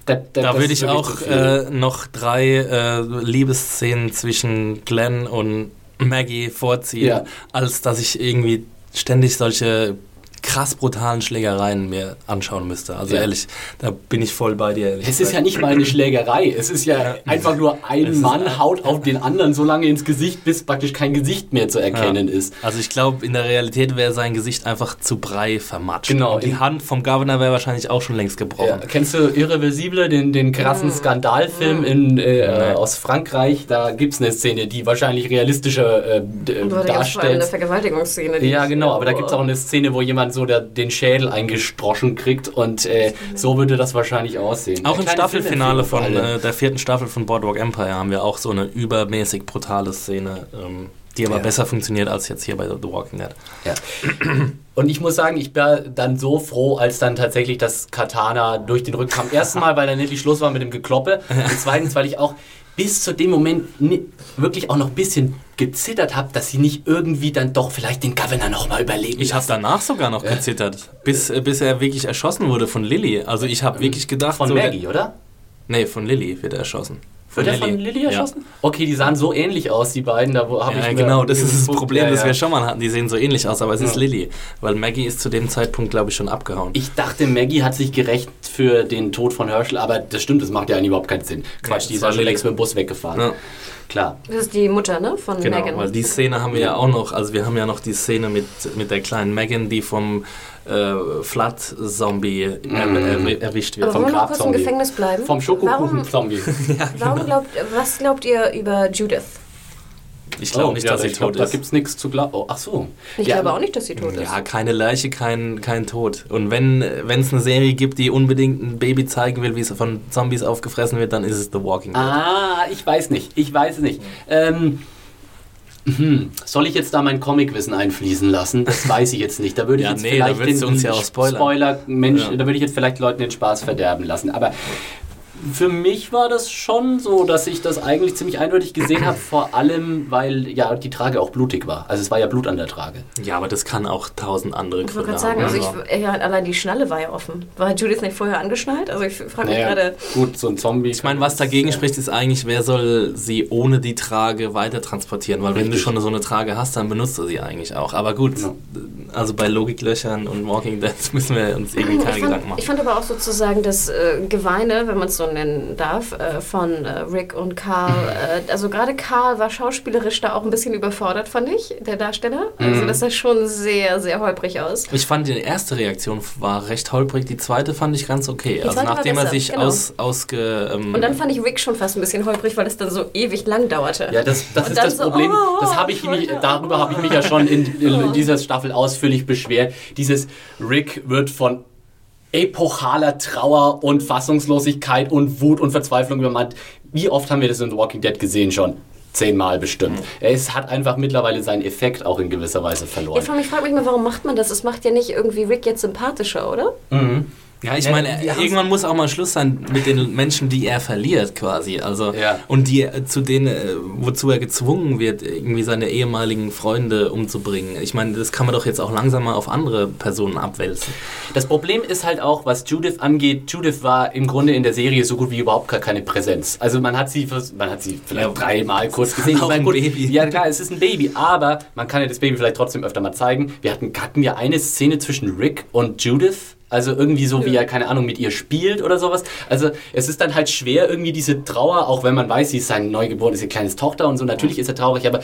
Da, Da das würde ich auch äh, noch drei äh, Liebesszenen zwischen Glenn und Maggie vorziehen, Ja. als dass ich irgendwie ständig solche krass brutalen Schlägereien mir anschauen müsste. Also Ja. ehrlich, da bin ich voll bei dir. ehrlich Es ist ja nicht mal eine Schlägerei. Es ist ja einfach nur Es ein ist Mann haut auf den anderen so lange ins Gesicht, bis praktisch kein Gesicht mehr zu erkennen ist. Also ich glaube, in der Realität wäre sein Gesicht einfach zu Brei vermatscht. Genau. Und die Hand vom Governor wäre wahrscheinlich auch schon längst Ja, gebrochen. kennst du Irreversible, den, den krassen Skandalfilm in, äh, aus Frankreich? Da gibt es eine Szene, die wahrscheinlich realistischer äh, darstellt. Vergewaltigungsszene. die Ja, genau, aber da gibt es auch eine Szene, wo jemand so der, den Schädel eingestroschen kriegt und äh, so würde das wahrscheinlich aussehen. Auch im Staffelfinale von äh, der vierten Staffel von Boardwalk Empire haben wir auch so eine übermäßig brutale Szene, ähm, die aber Ja. besser funktioniert als jetzt hier bei The Walking Dead. Ja. Und ich muss sagen, ich war dann so froh, als dann tatsächlich das Katana durch den Rücken kam. Erstens mal, weil dann endlich Schluss war mit dem Gekloppe. Und zweitens, weil ich auch bis zu dem Moment wirklich auch noch ein bisschen gezittert habe, dass sie nicht irgendwie dann doch vielleicht den Governor nochmal überleben Ich habe danach sogar noch gezittert, bis, äh, bis er wirklich erschossen wurde von Lilly. Also ich habe wirklich gedacht... Von so, Maggie, Der, oder? nee, von Lilly wird er erschossen. Wird er von Lilly erschossen? Okay, die sahen so ähnlich aus, die beiden. Da habe Ja, ich ja mir genau, das ist das. Problem, Ja, das ja. wir schon mal hatten. Die sehen so ähnlich aus, aber es ist Ja. Lilly. Weil Maggie ist zu dem Zeitpunkt, glaube ich, schon abgehauen. Ich dachte, Maggie hat sich gerecht für den Tod von Herschel, aber das stimmt, das macht ja eigentlich überhaupt keinen Sinn. Quatsch, die ist ja schon Lilly. längst mit dem Bus weggefahren. Ja. Klar. Das ist die Mutter, ne? Von Genau, Megan. weil die Szene haben wir ja auch noch, also wir haben ja noch die Szene mit, mit der kleinen Megan, die vom äh, Flat-Zombie er, er, erwischt wird. Aber vom wollen wir noch kurz im Grabzombie. Gefängnis bleiben? Vom Schokokuchen-Zombie. Warum glaubt, was glaubt ihr über Judith? Ich glaube nicht, dass sie ich glaub, tot Da ist. gibt es nichts zu glauben. Oh, ach so. Ich Ja, glaube auch nicht, dass sie tot ist. Ja, keine Leiche, kein, kein Tod. Und wenn es eine Serie gibt, die unbedingt ein Baby zeigen will, wie es von Zombies aufgefressen wird, dann ist es The Walking Dead. Ah, ich weiß nicht. Ich weiß es nicht. Ähm, hm, soll ich jetzt da mein Comicwissen einfließen lassen? Das weiß ich jetzt nicht. Da würde ich Ja, jetzt nee, da vielleicht würdest du uns ja auch spoilern. Spoiler Mensch, Ja. da würde ich jetzt vielleicht Leuten den Spaß verderben lassen. Aber für mich war das schon so, dass ich das eigentlich ziemlich eindeutig gesehen habe, vor allem, weil ja die Trage auch blutig war. Also es war ja Blut an der Trage. Ja, aber das kann auch tausend andere Ich wollte Gründe gerade sagen, also ich, ja, allein die Schnalle war ja offen. War Judith nicht vorher angeschnallt? Also ich frage mich Naja, gerade. gut, so ein Zombie. Ich meine, was dagegen spricht, ist eigentlich, wer soll sie ohne die Trage weiter transportieren? Weil wenn du Richtig. schon so eine Trage hast, dann benutzt du sie eigentlich auch. Aber gut, Ja. also bei Logiklöchern und Walking Dead müssen wir uns irgendwie keine Ich Gedanken fand, machen. ich fand aber auch sozusagen das äh, Geweine, wenn man es so nennen darf, äh, von äh, Rick und Carl. Äh, also gerade Carl war schauspielerisch da auch ein bisschen überfordert, fand ich, der Darsteller. Also das sah schon sehr, sehr holprig aus. Ich fand die erste Reaktion war recht holprig, die zweite fand ich ganz okay. also nachdem er sich genau. aus, ausge... Ähm, Und dann fand ich Rick schon fast ein bisschen holprig, weil es dann so ewig lang dauerte. Ja, das, das Und ist das so, Problem. oh, das habe ich ich mich, darüber habe ich mich ja schon in, in dieser Staffel ausführlich beschwert. Dieses Rick wird von epochaler Trauer und Fassungslosigkeit und Wut und Verzweiflung übermannt. Wie oft haben wir das in The Walking Dead gesehen schon? Zehnmal bestimmt. Es hat einfach mittlerweile seinen Effekt auch in gewisser Weise verloren. ich frage mich mal, warum macht man das? Es macht ja nicht irgendwie Rick jetzt sympathischer, oder? Ja, ich Ja, meine, irgendwann muss auch mal Schluss sein mit den Menschen, die er verliert, quasi. Also Ja. und die äh, zu denen, äh, wozu er gezwungen wird, irgendwie seine ehemaligen Freunde umzubringen. Ich meine, das kann man doch jetzt auch langsam mal auf andere Personen abwälzen. Das Problem ist halt auch, was Judith angeht. Judith war im Grunde in der Serie so gut wie überhaupt gar keine Präsenz. Also man hat sie, vers- man hat sie vielleicht Ja. dreimal kurz gesehen. Auch ein gut, Baby. Ja klar, es ist ein Baby, aber man kann ja das Baby vielleicht trotzdem öfter mal zeigen. Wir hatten, hatten wir eine Szene zwischen Rick und Judith. Also irgendwie so, wie er, keine Ahnung, mit ihr spielt oder sowas. Also es ist dann halt schwer, irgendwie diese Trauer, auch wenn man weiß, sie ist sein neugeborenes ihr kleines Tochter und so, natürlich ist er traurig, aber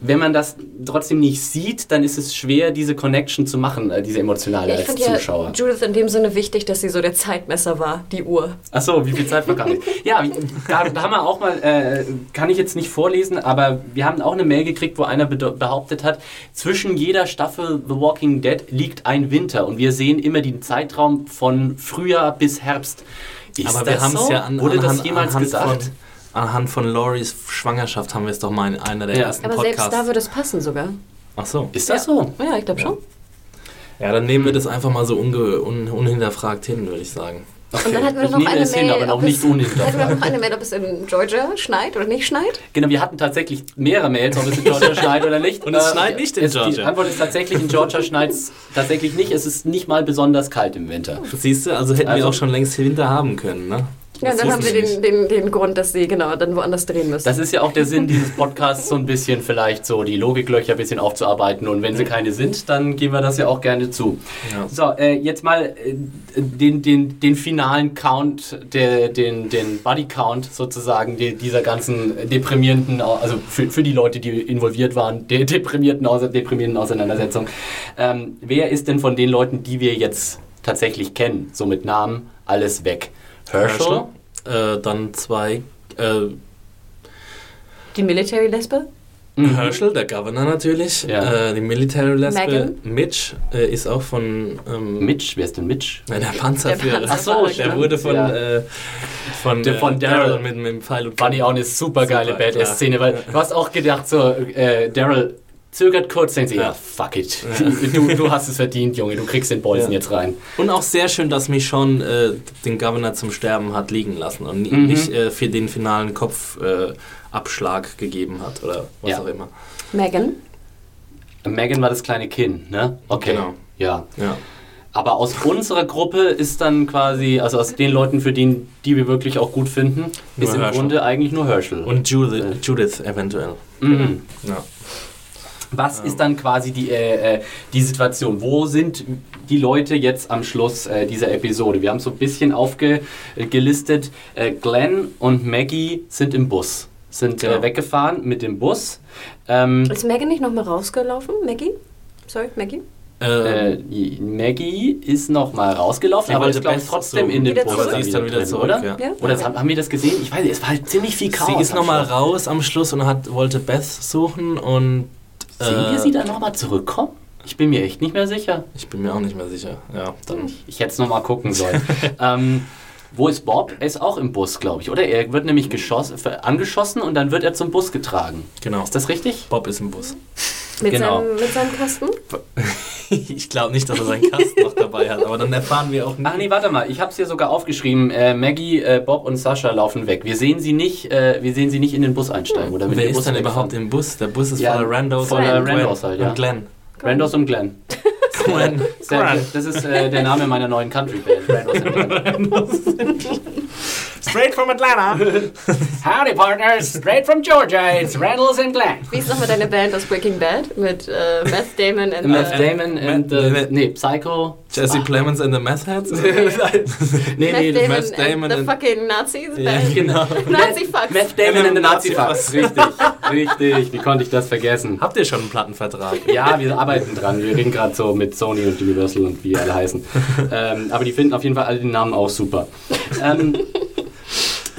wenn man das trotzdem nicht sieht, dann ist es schwer, diese Connection zu machen, äh, diese emotionale ich als finde ja Zuschauer. Judith in dem Sinne wichtig, dass sie so der Zeitmesser war, die Uhr. Ach so, wie viel Zeit vergangen ist. Ja, da, da haben wir auch mal, äh, kann ich jetzt nicht vorlesen, aber wir haben auch eine Mail gekriegt, wo einer behauptet hat, zwischen jeder Staffel The Walking Dead liegt ein Winter und wir sehen immer den Zeitraum von Frühjahr bis Herbst. Ist Aber das wir haben es so? ja an, Wurde das anhand, jemals gesagt? Von, anhand von Loris Schwangerschaft haben wir es doch mal in einer der Ja. ersten Aber Podcasts. selbst da würde es passen sogar. Ach so. Ist das so? Ja, ich glaube schon. Ja, dann nehmen wir das einfach mal so unge, un, unhinterfragt hin, würde ich sagen. Und dann hatten wir ich noch nehme eine es hin, Mail, aber noch ob nicht es- Hatten wir unhinterfragt. noch eine Mail, ob es in Georgia schneit oder nicht schneit? Genau, wir hatten tatsächlich mehrere Mails, ob es in Georgia schneit oder nicht. Und es Äh, schneit nicht in es, Die Georgia. Antwort ist tatsächlich, in Georgia schneit es tatsächlich nicht. Es ist nicht mal besonders kalt im Winter. Siehst du, also hätten Also- wir auch schon längst Winter haben können, ne? Ja, dann haben wir den, den, den Grund, dass sie genau dann woanders drehen müssen. Das ist ja auch der Sinn dieses Podcasts, so ein bisschen vielleicht so die Logiklöcher ein bisschen aufzuarbeiten. Und wenn sie keine sind, dann geben wir das ja auch gerne zu. Ja. So, äh, jetzt mal äh, den, den, den finalen Count, der, den, den Body Count sozusagen die, dieser ganzen deprimierenden, also für, für die Leute, die involviert waren, der deprimierten, deprimierenden Auseinandersetzung. Ähm, wer ist denn von den Leuten, die wir jetzt tatsächlich kennen, so mit Namen, alles weg? Herschel? Äh, dann zwei. Äh, die Military Lesbe? Herschel, der Governor natürlich. Mhm. Ja. Äh, die Military Lesbe. Megan. Mitch äh, ist auch von. Ähm, Mitch, wer ist denn Mitch? Nein, der Panzerführer. Der Panzerführer. Ach so, der stimmt. wurde von. Ja. Äh, von, Der äh, von Daryl. mit, mit dem Pfeil und Fand ich auch eine super geile. Badass-Szene, weil du hast auch gedacht, so, äh, Daryl zögert kurz, denkt sich, ja, Ja. fuck it. Du, du hast es verdient, Junge, du kriegst den Bolzen Ja. jetzt rein. Und auch sehr schön, dass Michonne äh, den Governor zum Sterben hat liegen lassen und Mhm. nicht äh, für den finalen Kopfabschlag äh, gegeben hat oder was Ja. auch immer. Megan? Megan war das kleine Kind, ne? Okay. Genau. Ja. Ja. Aber aus unserer Gruppe ist dann quasi, also aus den Leuten, für die, die wir wirklich auch gut finden, Nur ist im Herschel. Grunde eigentlich nur Herschel. Und Judith, Äh. Judith eventuell. mhm. Ja. Was ist dann quasi die, äh, äh, die Situation? Wo sind die Leute jetzt am Schluss äh, dieser Episode? Wir haben so ein bisschen aufgelistet. Äh, Glenn und Maggie sind im Bus, sind äh, Genau. weggefahren mit dem Bus. Ähm, Ist Megan nicht nochmal rausgelaufen? Maggie? Sorry, Maggie? Äh, äh, Maggie ist noch mal rausgelaufen, Sie aber glaube ich Beth trotzdem so- in dem Wieder Bus. sie ist dann wieder drin, zurück, oder? ja. Ja? Oder das, haben wir das gesehen? Ich weiß nicht, es war halt ziemlich viel Chaos. Sie ist nochmal raus am Schluss und hat, wollte Beth suchen und. Sehen wir äh, sie dann nochmal zurückkommen? Ich bin mir echt nicht mehr sicher. Ich bin mir auch nicht mehr sicher. Ja, dann. Ich hätte es nochmal gucken sollen. ähm, wo ist Bob? Er ist auch im Bus, glaube ich, oder? Er wird nämlich angeschossen und dann wird er zum Bus getragen. Genau. Ist das richtig? Bob ist im Bus. Mit, Genau. seinem, mit seinem Kasten? Ich glaube nicht, dass er seinen Kasten noch dabei hat, aber dann erfahren wir auch nicht. Ach nee, warte mal, ich habe es hier sogar aufgeschrieben. Äh, Maggie, äh, Bob und Sascha laufen weg. Wir sehen sie nicht, äh, wir sehen sie nicht in den Bus einsteigen. Oder mit Wer Bus ist denn wegfahren. überhaupt im Bus? Der Bus ist Ja, voller Randos voller Randos halt, ja. und Glenn. Randos und Glenn. Ist der, das ist äh, der Name meiner neuen Country-Band. Straight from Atlanta. Howdy, partners! Straight from Georgia, it's Randalls and Glenn. Wie ist nochmal deine Band aus Breaking Bad? Mit äh, Meth Damon und... Matt äh, Damon and, äh, Matt- nee, Psycho. Jesse Plemons and the Meth Heads? nee, nee, Meth Damon, Matt Damon and the fucking Nazis Band. genau. Nazi-Fucks. Matt Damon and the Nazi Nazi-Fucks. Fucks. Richtig, richtig. Wie konnte ich das vergessen? Habt ihr schon einen Plattenvertrag? Ja, wir arbeiten dran. Wir reden gerade so mit Sony und Universal und wie alle heißen. ähm, aber die finden auf jeden Fall alle den Namen auch super. Ähm,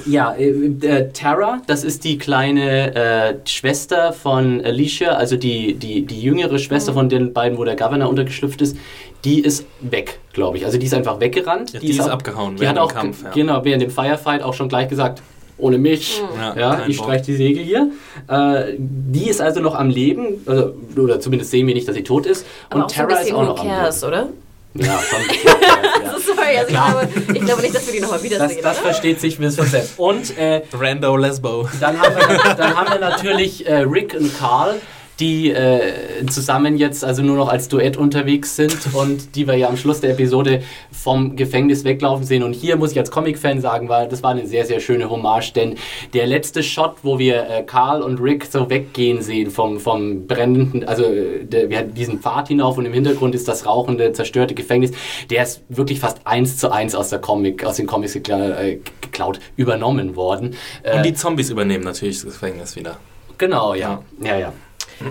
ja, äh, äh, Tara, das ist die kleine äh, Schwester von Alicia, also die, die, die jüngere Schwester von den beiden, wo der Governor untergeschlüpft ist. Die ist weg, glaube ich. Also die ist einfach weggerannt. Ja, die ist auch- abgehauen Die hat während dem auch, Kampf, ja. genau, während dem Firefight auch schon gleich gesagt, ohne mich. Ja, Ja, kein ich streiche die Segel hier. Äh, die ist also noch am Leben, also, oder zumindest sehen wir nicht, dass sie tot ist. Aber Und auch so ein Tara ist auch noch am cares, Leben. oder? Ja, schon. ja. Also, sorry, also ich glaube, ich glaube nicht, dass wir die nochmal Das, wiedersehen, das oder? versteht sich bis von selbst. Und äh, Rando Lesbo. dann, haben wir, dann haben wir natürlich äh, Rick und Carl, die äh, zusammen jetzt also nur noch als Duett unterwegs sind und die wir ja am Schluss der Episode vom Gefängnis weglaufen sehen. Und hier muss ich als Comic-Fan sagen, war, das war eine sehr, sehr schöne Hommage, denn der letzte Shot, wo wir äh, Carl und Rick so weggehen sehen vom, vom brennenden, also äh, der, wir hatten diesen Pfad hinauf und im Hintergrund ist das rauchende, zerstörte Gefängnis, der ist wirklich fast eins zu eins aus der Comic, aus den Comics äh, geklaut, übernommen worden. Äh, Und die Zombies übernehmen natürlich das Gefängnis wieder. Genau, ja. Ja, ja.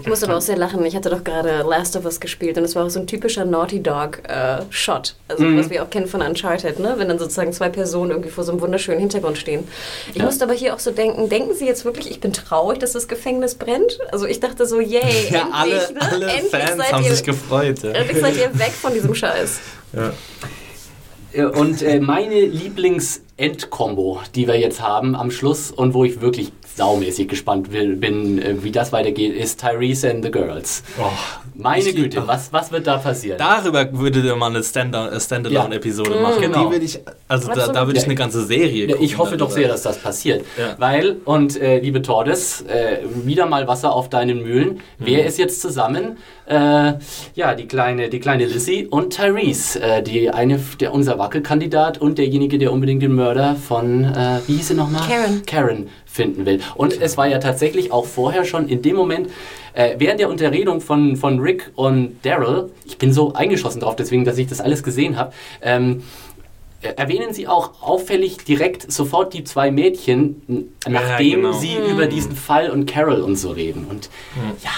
Ich musste aber auch sehr lachen. Ich hatte doch gerade Last of Us gespielt und es war auch so ein typischer Naughty Dog äh, Shot. Also Mhm. was wir auch kennen von Uncharted, ne? Wenn dann sozusagen zwei Personen irgendwie vor so einem wunderschönen Hintergrund stehen. Ich Ja. musste aber hier auch so denken, denken Sie jetzt wirklich, ich bin traurig, dass das Gefängnis brennt? Also ich dachte so, yay, endlich, ne? endlich seid haben ihr, sich gefreut. Ja. endlich seid ihr weg von diesem Scheiß. Ja. Und äh, meine Lieblings-End-Kombo, die wir jetzt haben am Schluss und wo ich wirklich saumäßig gespannt bin, äh, wie das weitergeht, ist Tyrese and the Girls. Oh, Meine Güte, was, was wird da passieren? Darüber würde der mal eine Stand- äh, Standalone-Episode Ja. machen. Genau. Die würde ich, also da, da würde ich eine ganze Serie gucken. ich hoffe doch sehr, dass das passiert. Ja. Weil, und äh, liebe Tordes, äh, wieder mal Wasser auf deinen Mühlen. Wer ist jetzt zusammen? Äh, ja, die kleine, die kleine Lizzie und Tyrese. Äh, die eine, der, unser Wackelkandidat und derjenige, der unbedingt den Mörder von, äh, wie hieß sie nochmal? Karen. Karen finden will. Und es war ja tatsächlich auch vorher schon in dem Moment, äh, während der Unterredung von, von Rick und Daryl, ich bin so eingeschossen drauf, deswegen, dass ich das alles gesehen habe, ähm, äh, erwähnen Sie auch auffällig direkt sofort die zwei Mädchen, nachdem genau. Sie über diesen Fall und Carol und so reden. Und ja,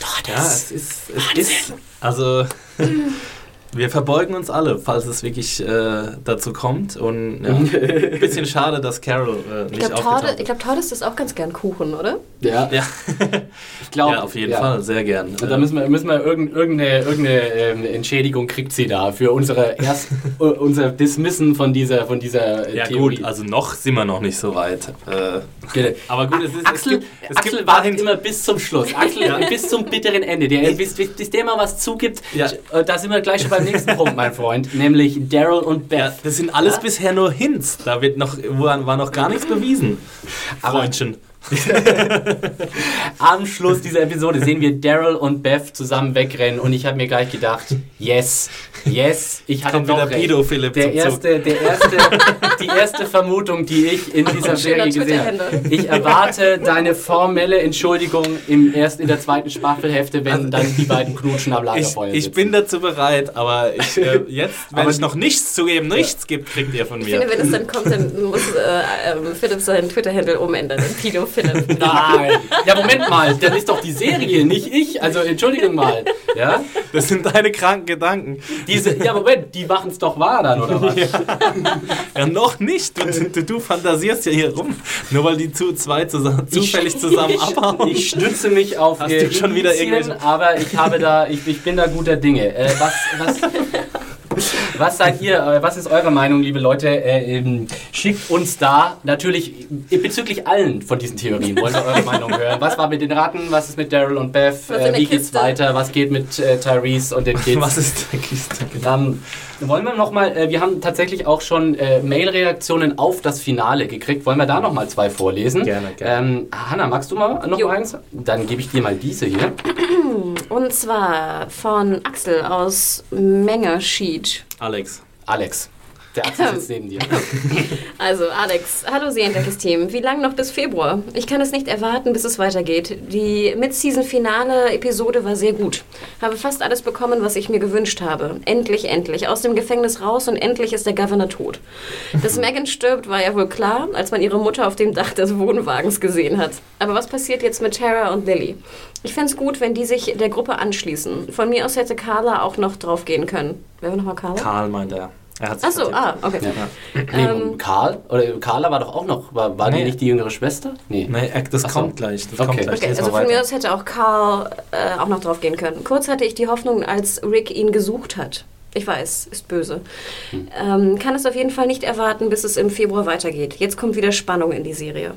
doch, Ja, das es ist, es ist also wir verbeugen uns alle, falls es wirklich äh, dazu kommt. Und ja, ein bisschen schade, dass Carol äh, Ich nicht glaube, aufgetaucht Tordes, ich ist. glaub, Tordes isst auch ganz gern Kuchen, oder? ja, Ja, ich glaube, ja, auf jeden Fall, sehr gern. Und da müssen wir, müssen wir irgend, irgendeine, irgendeine ähm, Entschädigung kriegt sie da für unsere erst, äh, unser Dismissen von dieser, von dieser äh, ja Theorie. gut, also noch sind wir noch nicht so weit. Äh, Genau. aber gut, es ist Axel, es gibt, es Axel gibt wartet immer bis zum Schluss. Axel bis zum bitteren Ende. Der, bis, bis, bis der mal was zugibt, Ja. äh, da sind wir gleich schon beim nächsten Punkt, mein Freund, nämlich Daryl und Beth. Ja, das sind alles Ja? bisher nur Hints. Da wird noch, war noch gar nichts bewiesen. Aber- Freundchen. Am Schluss dieser Episode sehen wir Daryl und Beth zusammen wegrennen und ich habe mir gleich gedacht, yes, yes, ich hatte Kommt doch wieder recht. Pido Philipp Der erste, der erste, die erste Vermutung, die ich in dieser Serie gesehen habe. Ich erwarte deine formelle Entschuldigung im erst in der zweiten Staffelhälfte, wenn dann die beiden knutschen am Also Ich, Lagerfeuer ich sitzen. bin dazu bereit, aber ich, äh, jetzt, wenn Aber ich noch nichts zugeben, nichts gibt, kriegt ihr von Ich mir. finde, wenn es dann kommt, dann muss äh, ähm, Philipp seinen Twitter-Handle umändern. Pido Philipp. Nein. Ja, Moment mal, das ist doch die Serie, nicht ich. Also Entschuldigung mal. Ja? Das sind deine kranken Gedanken. Diese, ja, Moment, die machen es doch wahr dann, oder was? Ja, noch nicht. Du, du, du fantasierst ja hier rum. Nur weil die zu zwei zusammen, zufällig zusammen ich, abhauen. Ich stütze mich auf Hast du schon wieder irgendwelche- aber ich habe da, ich, ich bin da guter Dinge. Äh, was, was, Was seid ihr, äh, was ist eure Meinung, liebe Leute? Äh, ähm, schickt uns da natürlich äh, bezüglich allen von diesen Theorien, wollen wir eure Meinung hören. Was war mit den Ratten, was ist mit Daryl und Beth, äh, wie geht's Kiste? weiter, was geht mit äh, Tyrese und den Kids? Was ist der Kiste? Ähm, wollen wir noch mal, äh, wir haben tatsächlich auch schon äh, Mail-Reaktionen auf das Finale gekriegt. Wollen wir da noch mal zwei vorlesen? Gerne, gerne. Ähm, Hanna, magst du mal noch Jo. eins? Dann gebe ich dir mal diese hier. Und zwar von Axel aus Mengerschied. Alex. Alex. Der Axel sitzt neben dir. Also Alex, hallo Seriendeckes-Team. Wie lang noch bis Februar? Ich kann es nicht erwarten, bis es weitergeht. Die Mid-Season-Finale-Episode war sehr gut. Habe fast alles bekommen, was ich mir gewünscht habe. Endlich, endlich. Aus dem Gefängnis raus und endlich ist der Governor tot. Dass Megan stirbt, war ja wohl klar, als man ihre Mutter auf dem Dach des Wohnwagens gesehen hat. Aber was passiert jetzt mit Tara und Lily? Ich fände es gut, wenn die sich der Gruppe anschließen. Von mir aus hätte Carla auch noch draufgehen können. Wer war nochmal Carla? Karl meint er. Er hat sich Achso, ah, okay. Nee, Ähm, Karl? Oder Carla war doch auch noch, war, war die Nee. nicht die jüngere Schwester? Nee. Nee, das Ach so. kommt gleich. Das Okay. kommt gleich. Okay, also von mir aus hätte auch Carl äh, auch noch drauf gehen können. Kurz hatte ich die Hoffnung, als Rick ihn gesucht hat. Ich weiß, ist böse. Hm. Ähm, kann es auf jeden Fall nicht erwarten, bis es im Februar weitergeht. Jetzt kommt wieder Spannung in die Serie.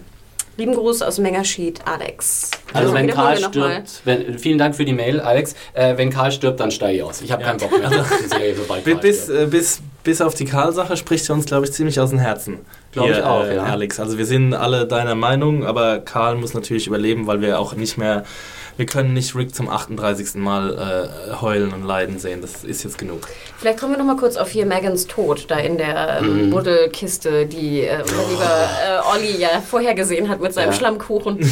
Lieben Gruß aus Mengerschied, Alex. Also wenn wiederholen Karl stirbt, wenn, vielen Dank für die Mail, Alex. Äh, wenn Karl stirbt, dann steige ich aus. Ich habe keinen Bock mehr auf die Serie, Karl Bis, stirbt. äh, bis, bis auf die Karl-Sache spricht er uns, glaube ich, ziemlich aus dem Herzen. Glaub ich auch, äh, ja. Alex. Also wir sind alle deiner Meinung, aber Karl muss natürlich überleben, weil wir auch nicht mehr, wir können nicht Rick zum 38. Mal äh, heulen und leiden sehen. Das ist jetzt genug. Vielleicht kommen wir noch mal kurz auf hier Megans Tod, da in der ähm, Buddelkiste, die äh, unser lieber äh, Olli ja vorhergesehen hat mit seinem Ja. Schlammkuchen.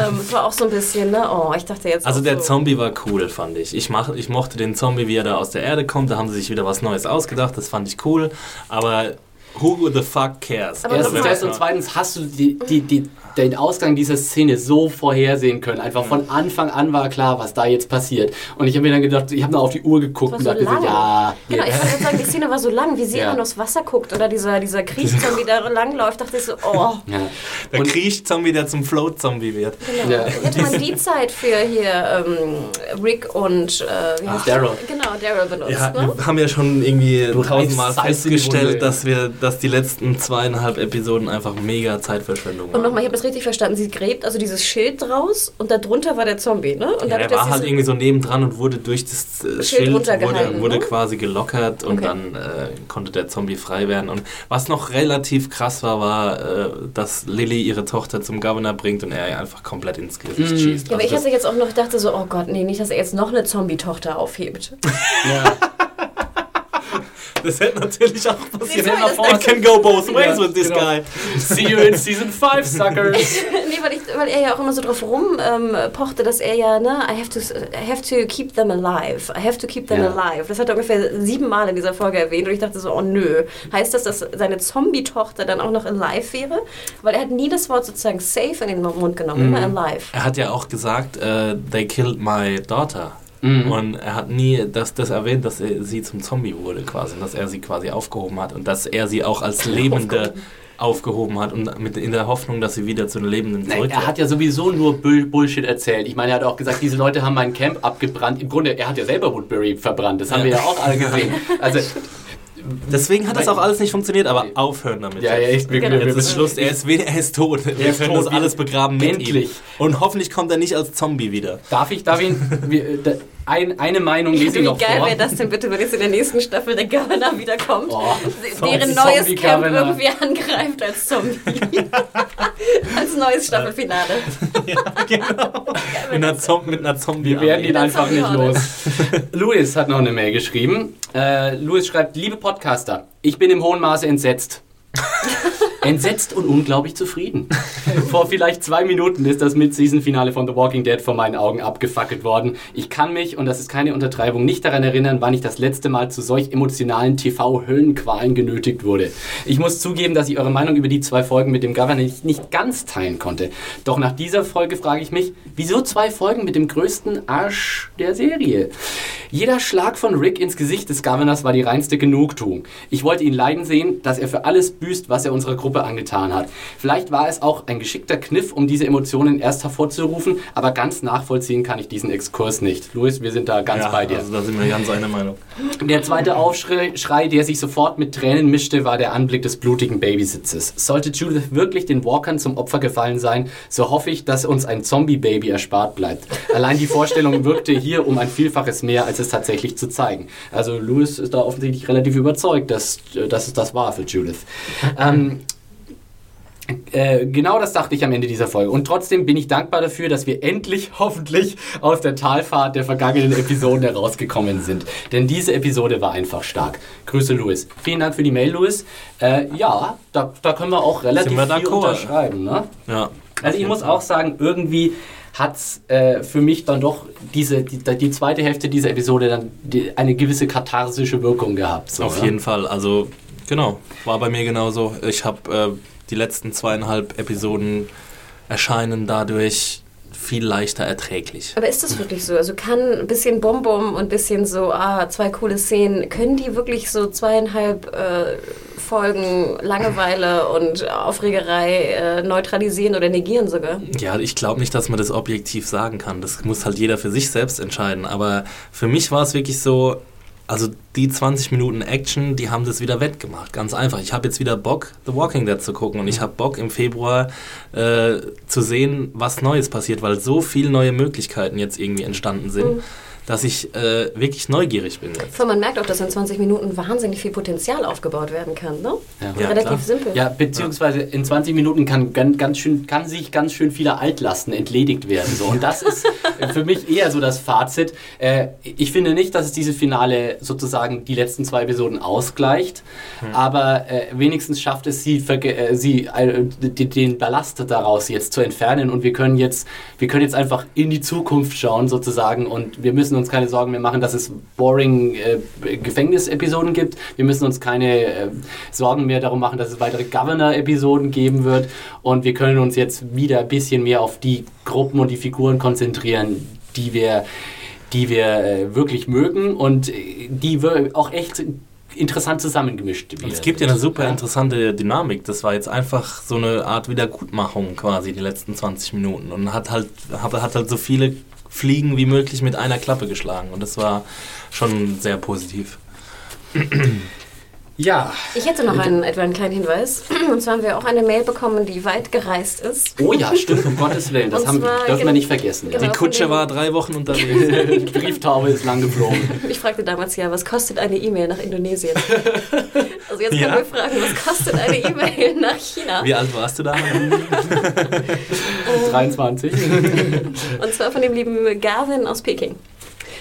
ähm, es war auch so ein bisschen, ne? Oh, ich dachte jetzt. Also der so. Zombie war cool, fand ich. Ich, mach, ich mochte den Zombie, wie er da aus der Erde kommt. Da haben sie sich wieder was Neues ausgedacht. Das fand ich cool. Aber who the fuck cares? Aber Erstens das und zweitens hast du die, die, die, den Ausgang dieser Szene so vorhersehen können. Einfach von Anfang an war klar, was da jetzt passiert. Und ich habe mir dann gedacht, ich habe nur auf die Uhr geguckt und so dachte lang. so, ja. Genau, ich wollte sagen, die Szene war so lang, wie sie Ja. immer aufs Wasser guckt oder dieser, dieser Kriegszombie da langläuft, dachte ich so, oh. ja. Der Kriech-Zombie, der zum Float-Zombie wird. Genau. Ja. Hätte man die Zeit für hier ähm, Rick und äh, Daryl. der? Genau, Daryl benutzt, Ja, ne? wir haben ja schon irgendwie tausendmal festgestellt, dass wir, dass die letzten zweieinhalb Episoden einfach mega Zeitverschwendung Und waren. nochmal, ich habe das richtig verstanden. Sie gräbt also dieses Schild draus und darunter war der Zombie, ne? Und Ja, der war dass halt irgendwie so nebendran und wurde durch das äh, Schild Schild, wurde, wurde ne? quasi gelockert und Okay. dann äh, konnte der Zombie frei werden. Und was noch relativ krass war, war, äh, dass Lilly ihre Tochter zum Governor bringt und er ihr einfach komplett ins Gesicht Mhm. schießt. Ja, aber Also ich das- hatte jetzt auch noch dachte so, oh Gott, nee, nicht, dass er jetzt noch eine Zombie-Tochter aufhebt. Ja. das hätte natürlich auch passiert. Nee, sorry, It can go both ways Ja, with this genau. guy. See you in Season 5, Suckers. nee, weil, ich, weil er ja auch immer so drauf rumpochte, ähm, pochte, dass er ja, ne, I have, to, I have to keep them alive. I have to keep them Ja. alive. Das hat er ungefähr siebenmal in dieser Folge erwähnt und ich dachte so, oh nö. Heißt das, dass seine Zombie-Tochter dann auch noch alive wäre? Weil er hat nie das Wort sozusagen safe in den Mund genommen, Mhm. immer alive. Er hat ja auch gesagt, äh, they killed my daughter. Mhm. Und er hat nie das, das erwähnt, dass er, sie zum Zombie wurde quasi, und dass er sie quasi aufgehoben hat und dass er sie auch als Lebende aufgehoben hat und mit, in der Hoffnung, dass sie wieder zu den Lebenden Nein, zurückkehrt. er hat ja sowieso nur Bull Bullshit erzählt. Ich meine, er hat auch gesagt, diese Leute haben mein Camp abgebrannt. Im Grunde, er hat ja selber Woodbury verbrannt. Das haben wir ja auch alle gesehen. Also, Deswegen hat das auch alles nicht funktioniert, aber aufhören damit. ja, ja, echt. Wir, Genau. Jetzt ist Schluss, er ist, er ist tot. Wir ist können tot. das alles begraben mit Endlich. ihm. Und hoffentlich kommt er nicht als Zombie wieder. Darf ich, darf ich, da, ein, eine Meinung lese ich Wie noch geil vor. wäre das denn bitte, wenn jetzt in der nächsten Staffel der Governor wiederkommt, Oh, deren Zombie- neues Camp Zombie-Governor. irgendwie angreift als Zombie. als neues Staffelfinale. Mit einer, Zom mit einer Zombie. Wir werden ihn einfach nicht los. Louis hat noch eine Mail geschrieben. Äh, Louis schreibt, liebe Podcaster, ich bin im hohen Maße entsetzt. Entsetzt und unglaublich zufrieden. Vor vielleicht zwei Minuten ist das Mid-Season-Finale von The Walking Dead vor meinen Augen abgefackelt worden. Ich kann mich, und das ist keine Untertreibung, nicht daran erinnern, wann ich das letzte Mal zu solch emotionalen TV-Höllenqualen genötigt wurde. Ich muss zugeben, dass ich eure Meinung über die zwei Folgen mit dem Governor nicht, nicht ganz teilen konnte. Doch nach dieser Folge frage ich mich, wieso zwei Folgen mit dem größten Arsch der Serie? Jeder Schlag von Rick ins Gesicht des Governors war die reinste Genugtuung. Ich wollte ihn leiden sehen, dass er für alles büßt, was er unserer Gruppe angetan hat. Vielleicht war es auch ein geschickter Kniff, um diese Emotionen erst hervorzurufen, aber ganz nachvollziehen kann ich diesen Exkurs nicht. Luis, wir sind da ganz ja, bei dir. Also da sind wir ganz einer Meinung. Der zweite Aufschrei, Schrei, der sich sofort mit Tränen mischte, war der Anblick des blutigen Babysitzes. Sollte Judith wirklich den Walkern zum Opfer gefallen sein, so hoffe ich, dass uns ein Zombie-Baby erspart bleibt. Allein die Vorstellung wirkte hier um ein Vielfaches mehr, als es tatsächlich zu zeigen. Also Louis ist da offensichtlich relativ überzeugt, dass, dass es das war für Judith. Ähm, äh, genau das dachte ich am Ende dieser Folge. Und trotzdem bin ich dankbar dafür, dass wir endlich, hoffentlich, aus der Talfahrt der vergangenen Episoden herausgekommen sind. Denn diese Episode war einfach stark. Grüße, Louis. Vielen Dank für die Mail, Louis. Äh, ja, da, da können wir auch relativ wir viel unterschreiben. Ne? Ja. Also ich muss auch sagen, irgendwie hat es äh, für mich dann doch diese, die, die zweite Hälfte dieser Episode dann die, eine gewisse katharsische Wirkung gehabt. So, Auf ne? jeden Fall. Also, genau. War bei mir genauso. Ich habe äh, die letzten zweieinhalb Episoden erscheinen dadurch viel leichter erträglich. Aber ist das wirklich so? Also kann ein bisschen Bonbon und ein bisschen so, ah, zwei coole Szenen, können die wirklich so zweieinhalb äh, Folgen Langeweile und Aufregerei äh, neutralisieren oder negieren sogar? Ja, ich glaube nicht, dass man das objektiv sagen kann. Das muss halt jeder für sich selbst entscheiden. Aber für mich war es wirklich so, also die 20 Minuten Action, die haben das wieder wettgemacht. Ganz einfach. Ich habe jetzt wieder Bock, The Walking Dead zu gucken und ich habe Bock im Februar äh, zu sehen, was Neues passiert, weil so viele neue Möglichkeiten jetzt irgendwie entstanden sind, Mhm. Dass ich äh, wirklich neugierig bin. Jetzt. Vor man merkt auch, dass in 20 Minuten wahnsinnig viel Potenzial aufgebaut werden kann, ne? Ja. Ja, Relativ klar. simpel. Ja, beziehungsweise in 20 Minuten kann ganz, ganz schön, kann sich ganz schön viele Altlasten entledigt werden. So. Und das ist für mich eher so das Fazit. Äh, ich finde nicht, dass es diese Finale sozusagen die letzten zwei Episoden ausgleicht, aber äh, wenigstens schafft es sie, äh, sie äh, den Ballast daraus jetzt zu entfernen und wir können jetzt, wir können jetzt einfach in die Zukunft schauen sozusagen und wir müssen uns keine Sorgen mehr machen, dass es boring äh, Gefängnisepisoden gibt. Wir müssen uns keine äh, Sorgen mehr darum machen, dass es weitere Governor-Episoden geben wird. Und wir können uns jetzt wieder ein bisschen mehr auf die Gruppen und die Figuren konzentrieren, die wir, die wir äh, wirklich mögen und äh, die wir auch echt interessant zusammengemischt es gibt ja eine super interessante Dynamik. Das war jetzt einfach so eine Art Wiedergutmachung quasi die letzten 20 Minuten und hat halt, hat, hat halt so viele Fliegen wie möglich mit einer Klappe geschlagen und das war schon sehr positiv. Ja. Ich hätte noch einen, etwa einen kleinen Hinweis. Und zwar haben wir auch eine Mail bekommen, die weit gereist ist. Oh ja, stimmt, um Gottes Willen. Das haben, dürfen wir gen- nicht vergessen. genau. Die Kutsche war drei Wochen unterwegs. Die Brieftaube ist lang geflogen. Ich fragte damals ja, was kostet eine E-Mail nach Indonesien? Also jetzt können Ja. wir fragen, was kostet eine E-Mail nach China? Wie alt warst du da? 23. Und zwar von dem lieben Gavin aus Peking.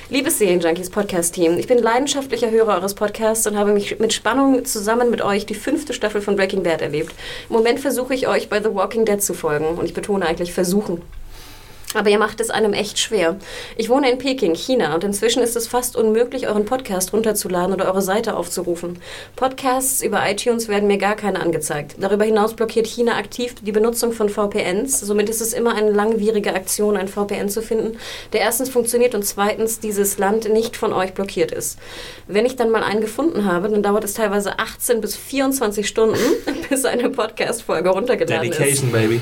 Liebes Serienjunkies Podcast-Team, ich bin leidenschaftlicher Hörer eures Podcasts und habe mich mit Spannung zusammen mit euch die fünfte Staffel von Breaking Bad erlebt. Im Moment versuche ich euch bei The Walking Dead zu folgen und ich betone eigentlich versuchen. Aber ihr macht es einem echt schwer. Ich wohne in Peking, China, und inzwischen ist es fast unmöglich, euren Podcast runterzuladen oder eure Seite aufzurufen. Podcasts über iTunes werden mir gar keine angezeigt. Darüber hinaus blockiert China aktiv die Benutzung von VPNs. Somit ist es immer eine langwierige Aktion, ein VPN zu finden, der erstens funktioniert und zweitens dieses Land nicht von euch blockiert ist. Wenn ich dann mal einen gefunden habe, dann dauert es teilweise 18 bis 24 Stunden, bis eine Podcast-Folge runtergeladen ist. Dedication, Baby.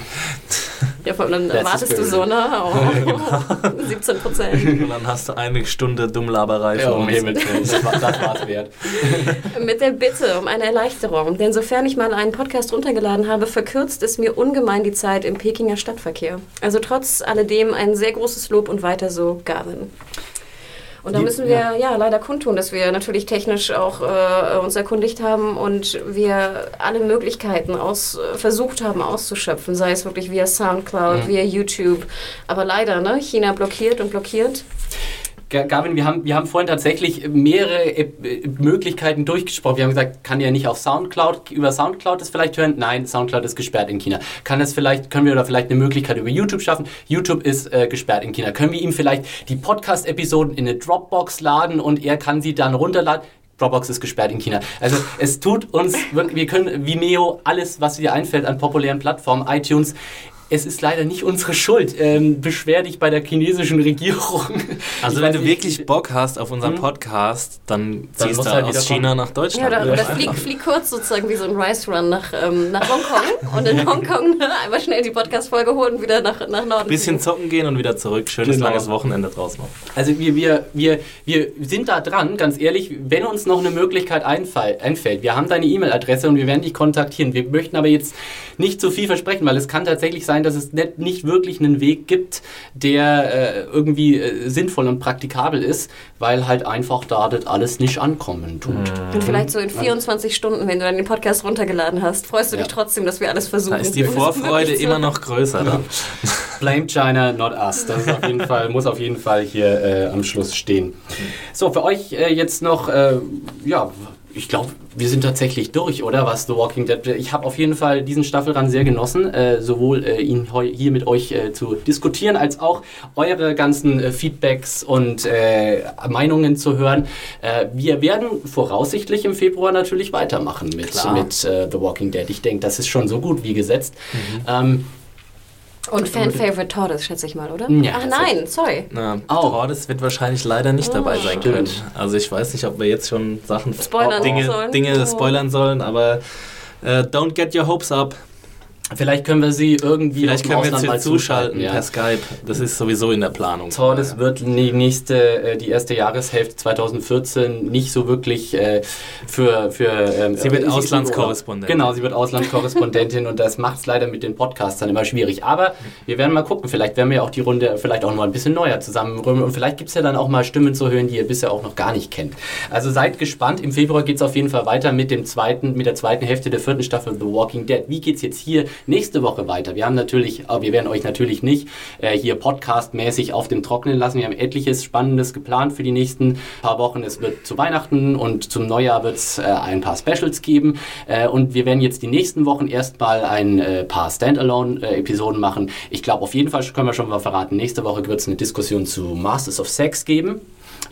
Ja, vor allem dann wartest du so, ne? Oh, 17 Prozent. Und dann hast du eine Stunde Dummlaberei Ja, für um. Himmels das war das war's wert. Mit der Bitte um eine Erleichterung. Denn sofern ich mal einen Podcast runtergeladen habe, verkürzt es mir ungemein die Zeit im Pekinger Stadtverkehr. Also trotz alledem ein sehr großes Lob und weiter so, Gavin. Und da müssen wir ja. leider kundtun, dass wir natürlich technisch auch äh, uns erkundigt haben und wir alle Möglichkeiten aus, äh, versucht haben auszuschöpfen, sei es wirklich via Soundcloud, via YouTube. Aber leider, ne, China blockiert und blockiert. Ga- Gavin, wir haben, wir haben vorhin tatsächlich mehrere Möglichkeiten durchgesprochen. Wir haben gesagt, kann ja nicht auf Soundcloud, über Soundcloud das vielleicht hören? Nein, Soundcloud ist gesperrt in China. Kann es vielleicht, können wir da vielleicht eine Möglichkeit über YouTube schaffen? YouTube ist äh, gesperrt in China. Können wir ihm vielleicht die Podcast-Episoden in eine Dropbox laden und er kann sie dann runterladen? Dropbox ist gesperrt in China. Also es tut uns wir können Vimeo, alles, was dir einfällt an populären Plattformen, iTunes, es ist leider nicht unsere Schuld. Ähm, beschwer dich bei der chinesischen Regierung. Also Ich wenn weiß du nicht, wirklich Bock hast auf unseren Podcast, dann Dann ziehst du halt aus China kommen. nach Deutschland. Ja, oder, oder flieg, flieg kurz sozusagen wie so ein Rice Run nach, ähm, nach Hongkong und in Hongkong ne, einmal schnell die Podcast-Folge holen und wieder nach, nach Norden. Bisschen zocken gehen und wieder zurück. Schönes Genau. langes Wochenende draus noch. Also wir, wir, wir, wir sind da dran, ganz ehrlich, wenn uns noch eine Möglichkeit einfall, einfällt. Wir haben deine E-Mail-Adresse und wir werden dich kontaktieren. Wir möchten aber jetzt nicht zu viel versprechen, weil es kann tatsächlich sein, dass es nicht, nicht wirklich einen Weg gibt, der äh, irgendwie äh, sinnvoll und praktikabel ist, weil halt einfach da das alles nicht ankommen tut. Und vielleicht so in 24 Stunden, wenn du dann den Podcast runtergeladen hast, freust du dich Ja. trotzdem, dass wir alles versuchen. Da ist die Vorfreude immer noch größer dann. Blame China, not us. Das ist auf jeden Fall, muss auf jeden Fall hier äh, am Schluss stehen. So, für euch äh, jetzt noch, äh, ja, ich glaube, wir sind tatsächlich durch, oder? Was The Walking Dead. Ich habe auf jeden Fall diesen Staffelrand sehr genossen, äh, sowohl äh, ihn hier mit euch äh, zu diskutieren, als auch eure ganzen äh, Feedbacks und äh, Meinungen zu hören. Äh, wir werden voraussichtlich im Februar natürlich weitermachen mit, Klar. mit The Walking Dead. Ich denke, das ist schon so gut wie gesetzt. Ähm, Und Fan-Favorite Tortoise, schätze ich mal, oder? Ja, Ach nein, sorry. Na, Auch. Tordes wird wahrscheinlich leider nicht dabei sein können. Also ich weiß nicht, ob wir jetzt schon Sachen Spoilern Dinge, sollen. Dinge Oh. spoilern sollen, aber äh, don't get your hopes up. Vielleicht können wir sie irgendwie Vielleicht können wir Ausland mal zuschalten ja. per Skype. Das ist sowieso in der Planung. Tordes wird die nächste, äh, die erste Jahreshälfte 2014 nicht so wirklich äh, für, für ähm, Sie wird Auslandskorrespondentin. Genau, sie wird Auslandskorrespondentin und das macht es leider mit den Podcasts dann immer schwierig. Aber wir werden mal gucken, vielleicht werden wir auch die Runde vielleicht auch noch mal ein bisschen neuer zusammenrühren und vielleicht gibt es ja dann auch mal Stimmen zu hören, die ihr bisher auch noch gar nicht kennt. Also seid gespannt. Im Februar geht es auf jeden Fall weiter mit dem zweiten, mit der zweiten Hälfte der vierten Staffel The Walking Dead. Wie geht's jetzt hier nächste Woche weiter? Wir haben natürlich, aber wir werden euch natürlich nicht äh, hier podcastmäßig auf dem Trockenen lassen. Wir haben etliches Spannendes geplant für die nächsten paar Wochen. Es wird zu Weihnachten und zum Neujahr wird es äh, ein paar Specials geben. Äh, und wir werden jetzt die nächsten Wochen erstmal ein äh, paar Standalone-Episoden machen. Ich glaube, auf jeden Fall können wir schon mal verraten, nächste Woche wird es eine Diskussion zu Masters of Sex geben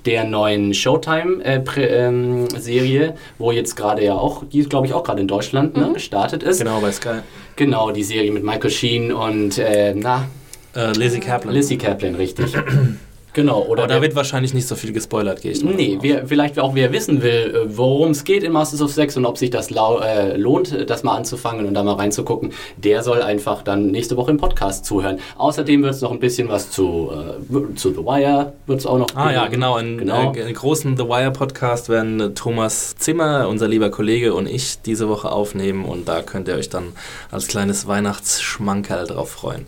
der neuen Showtime-Serie, wo jetzt gerade ja auch, die ist glaube ich auch gerade in Deutschland ne, gestartet ist. Genau, bei Sky. Genau, die Serie mit Michael Sheen und, äh, na, Äh, Lizzie Kaplan. Lizzie Kaplan, richtig. genau, oder Aber da wird wahrscheinlich nicht so viel gespoilert, gehe ich mal Nee, wer, vielleicht auch wer wissen will, äh, worum es geht in Masters of Sex und ob sich das lau äh, lohnt, äh, das mal anzufangen und da mal reinzugucken, der soll einfach dann nächste Woche im Podcast zuhören. Außerdem wird es noch ein bisschen was zu, äh, zu The Wire, wird es auch noch Ah ja, geben. genau. In Genau. Äh, einen großen The Wire Podcast werden äh, Thomas Zimmer, unser lieber Kollege, und ich diese Woche aufnehmen und da könnt ihr euch dann als kleines Weihnachtsschmankerl drauf freuen.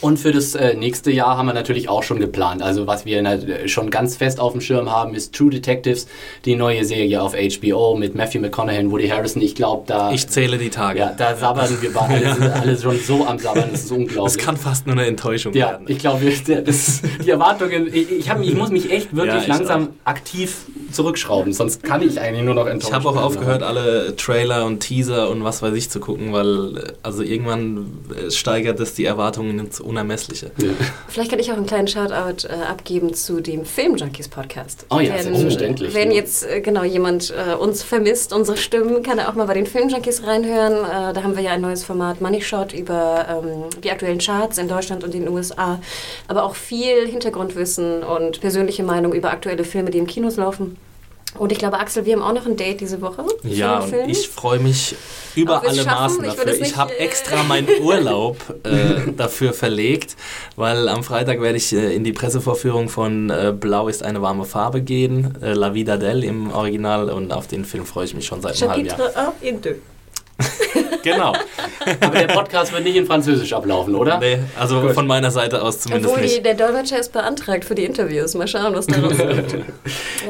Und für das äh, nächste Jahr haben wir natürlich auch schon geplant. Also was wir na- schon ganz fest auf dem Schirm haben, ist True Detectives, die neue Serie auf HBO mit Matthew McConaughey und Woody Harrison. Ich glaube, da... Ich zähle die Tage. ja, da sabbern wir bei alle, sind alle schon so am Sabbern, das ist unglaublich. Das kann fast nur eine Enttäuschung Ja, werden. ich glaube, die Erwartungen, ich, ich, hab, ich muss mich echt wirklich Ja, langsam aktiv zurückschrauben, sonst kann ich eigentlich nur noch enttäuscht Ich habe auch aufgehört, alle Trailer und Teaser und was weiß ich zu gucken, weil äh, also irgendwann äh, steigert es die Erwartungen ins Unermessliche. Ja. Vielleicht kann ich auch einen kleinen Shoutout äh, abgeben zu dem Film Junkies Podcast. Oh ja, wenn, selbstverständlich, Wenn jetzt äh, genau jemand äh, uns vermisst, unsere Stimmen, kann er auch mal bei den Film Junkies reinhören. Äh, da haben wir ja ein neues Format Money Shot über ähm, die aktuellen Charts in Deutschland und den USA, aber auch viel Hintergrundwissen und persönliche Meinung über aktuelle Filme, die im Kinos laufen. Und ich glaube, Axel, wir haben auch noch ein Date diese Woche. Ja, und Film. ich freue mich über alle? Maßen Ich dafür. nicht, Ich habe äh, extra meinen Urlaub äh, dafür verlegt, weil am Freitag werde ich äh, in die Pressevorführung von äh, Blau ist eine warme Farbe gehen, äh, La Vida Del im Original und auf den Film freue ich mich schon seit einem halben Jahr. Chapitre 1 in 2. Genau. Aber der Podcast wird nicht in Französisch ablaufen, oder? Nee, also Gut. von meiner Seite aus zumindest Obwohl nicht. der Dolmetscher ist beantragt für die Interviews. Mal schauen, was daraus wird. Ja,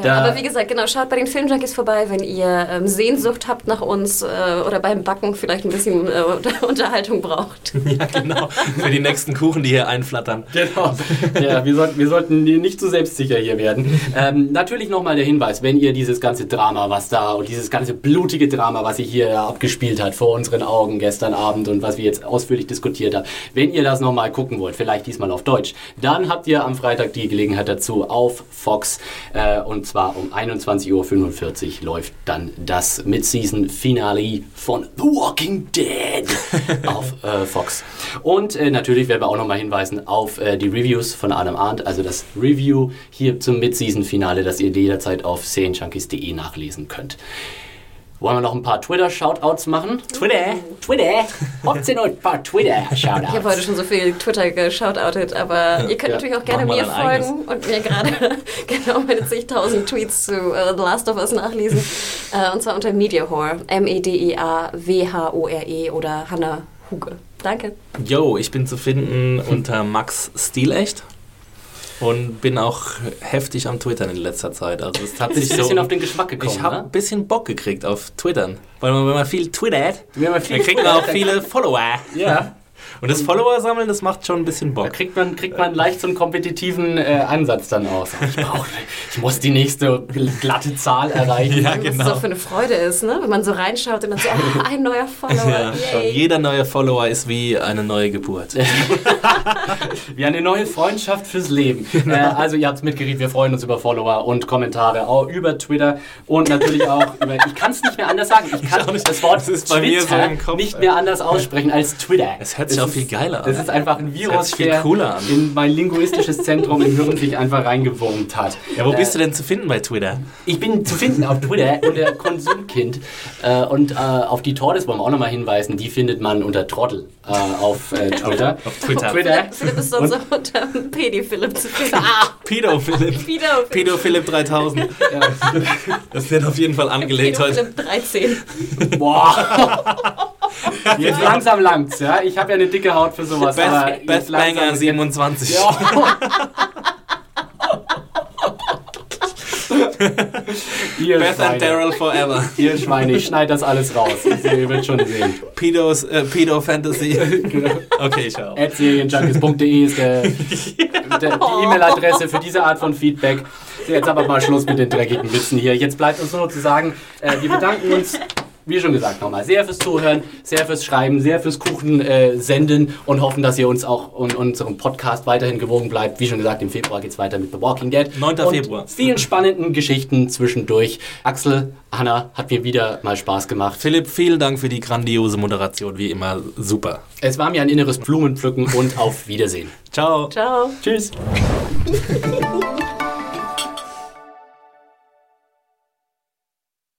Da- aber wie gesagt, genau, schaut bei den Filmjunkies vorbei, wenn ihr ähm, Sehnsucht habt nach uns äh, oder beim Backen vielleicht ein bisschen äh, Unterhaltung braucht. Ja, genau. Für die nächsten Kuchen, die hier einflattern. Genau. Ja, wir, sollten, wir sollten nicht zu selbstsicher hier werden. Ähm, natürlich nochmal der Hinweis, wenn ihr dieses ganze Drama, was da und dieses ganze blutige Drama, was sich hier abgespielt hat vor unseren unseren Augen gestern Abend und was wir jetzt ausführlich diskutiert haben. Wenn ihr das nochmal gucken wollt, vielleicht diesmal auf Deutsch, dann habt ihr am Freitag die Gelegenheit dazu auf Fox äh, und zwar um 21.45 Uhr läuft dann das Mid-Season-Finale von The Walking Dead auf äh, Fox. Und äh, natürlich werden wir auch nochmal hinweisen auf äh, die Reviews von Adam Arndt, also das Review hier zum Mid-Season-Finale, das ihr jederzeit auf serienjunkies.de nachlesen könnt. Wollen wir noch ein paar Twitter-Shoutouts machen? Twitter, Twitter, habt ihr noch ein paar Ich habe heute Twitter-Shoutouts? schon so viel Twitter geshoutoutet, aber ihr könnt Ja. natürlich auch gerne mir folgen und mir gerade genau meine zigtausend Tweets zu äh, The Last of Us nachlesen. Äh, und zwar unter Mediahore, M-E-D-I-A-W-H-O-R-E E oder Hannah Huge. Danke. Yo, ich bin zu finden unter Max Stilecht und bin auch heftig am Twittern in letzter Zeit. Also es hat sich ein so bisschen auf den Geschmack gekommen, ich habe ne? ein bisschen Bock gekriegt auf Twittern. Weil man, wenn man viel twittert, Wenn man dann viel kriegt man auch viele Follower. Ja, Und das Follower sammeln, das macht schon ein bisschen da Bock. kriegt man, kriegt man leicht so einen kompetitiven äh, Ansatz dann aus. Ich, brauch, ich muss die nächste glatte Zahl erreichen. Ja, Was genau. das so für eine Freude ist, ne? wenn man so reinschaut und dann so, oh, ein neuer Follower. Ja. Jeder neue Follower ist wie eine neue Geburt. Wie eine neue Freundschaft fürs Leben. Äh, also ihr habt es mitgekriegt, wir freuen uns über Follower und Kommentare, auch über Twitter und natürlich auch über, ich kann es nicht mehr anders sagen, ich kann auch nicht. das Wort Das ist bei mir so Twitter im Kopf, nicht mehr anders aussprechen als Twitter. Es hört sich auch viel geiler. Das ist einfach ein Virus, der cooler an. in mein linguistisches Zentrum im Hirn sich einfach reingewurmt hat. Ja, wo bist du denn zu finden bei Twitter? Ich bin zu finden auf Twitter unter Konsumkind. Äh, und äh, auf die Tordes wollen wir auch nochmal hinweisen. Die findet man unter Trottel äh, auf äh, Twitter. Auf Twitter. Twitter. Philipp ist sonst auch unter Pedi Philipp zu finden. Ah, Pedo Philipp. Pedo Pedo Philipp 3000. Das wird auf jeden Fall angelegt Pedo heute. Philipp 13. Boah. Jetzt langsam langt's, ja. Ich habe ja eine dicke Haut für sowas. Beth langsam- Banger 27. Ja. ihr, Beth and Schweine, Daryl forever. ihr Schweine, ich schneide das alles raus. Ihr werdet schon sehen. Pedos, äh, Pedo Fantasy. Okay, ciao. serienjunkies.de ist der, der, die E-Mail-Adresse für diese Art von Feedback. Jetzt aber mal Schluss mit den dreckigen Witzen hier. Jetzt bleibt uns nur noch zu sagen, äh, wir bedanken uns, wie schon gesagt, nochmal sehr fürs Zuhören, sehr fürs Schreiben, sehr fürs Kuchen äh, senden und hoffen, dass ihr uns auch und unserem Podcast weiterhin gewogen bleibt. Wie schon gesagt, im Februar geht es weiter mit The Walking Dead. 9. Und Februar. Vielen spannenden Geschichten zwischendurch. Axel, Hanna, hat mir wieder mal Spaß gemacht. Philipp, vielen Dank für die grandiose Moderation. Wie immer super. Es war mir ein inneres Blumenpflücken und auf Wiedersehen. Ciao. Ciao. Tschüss.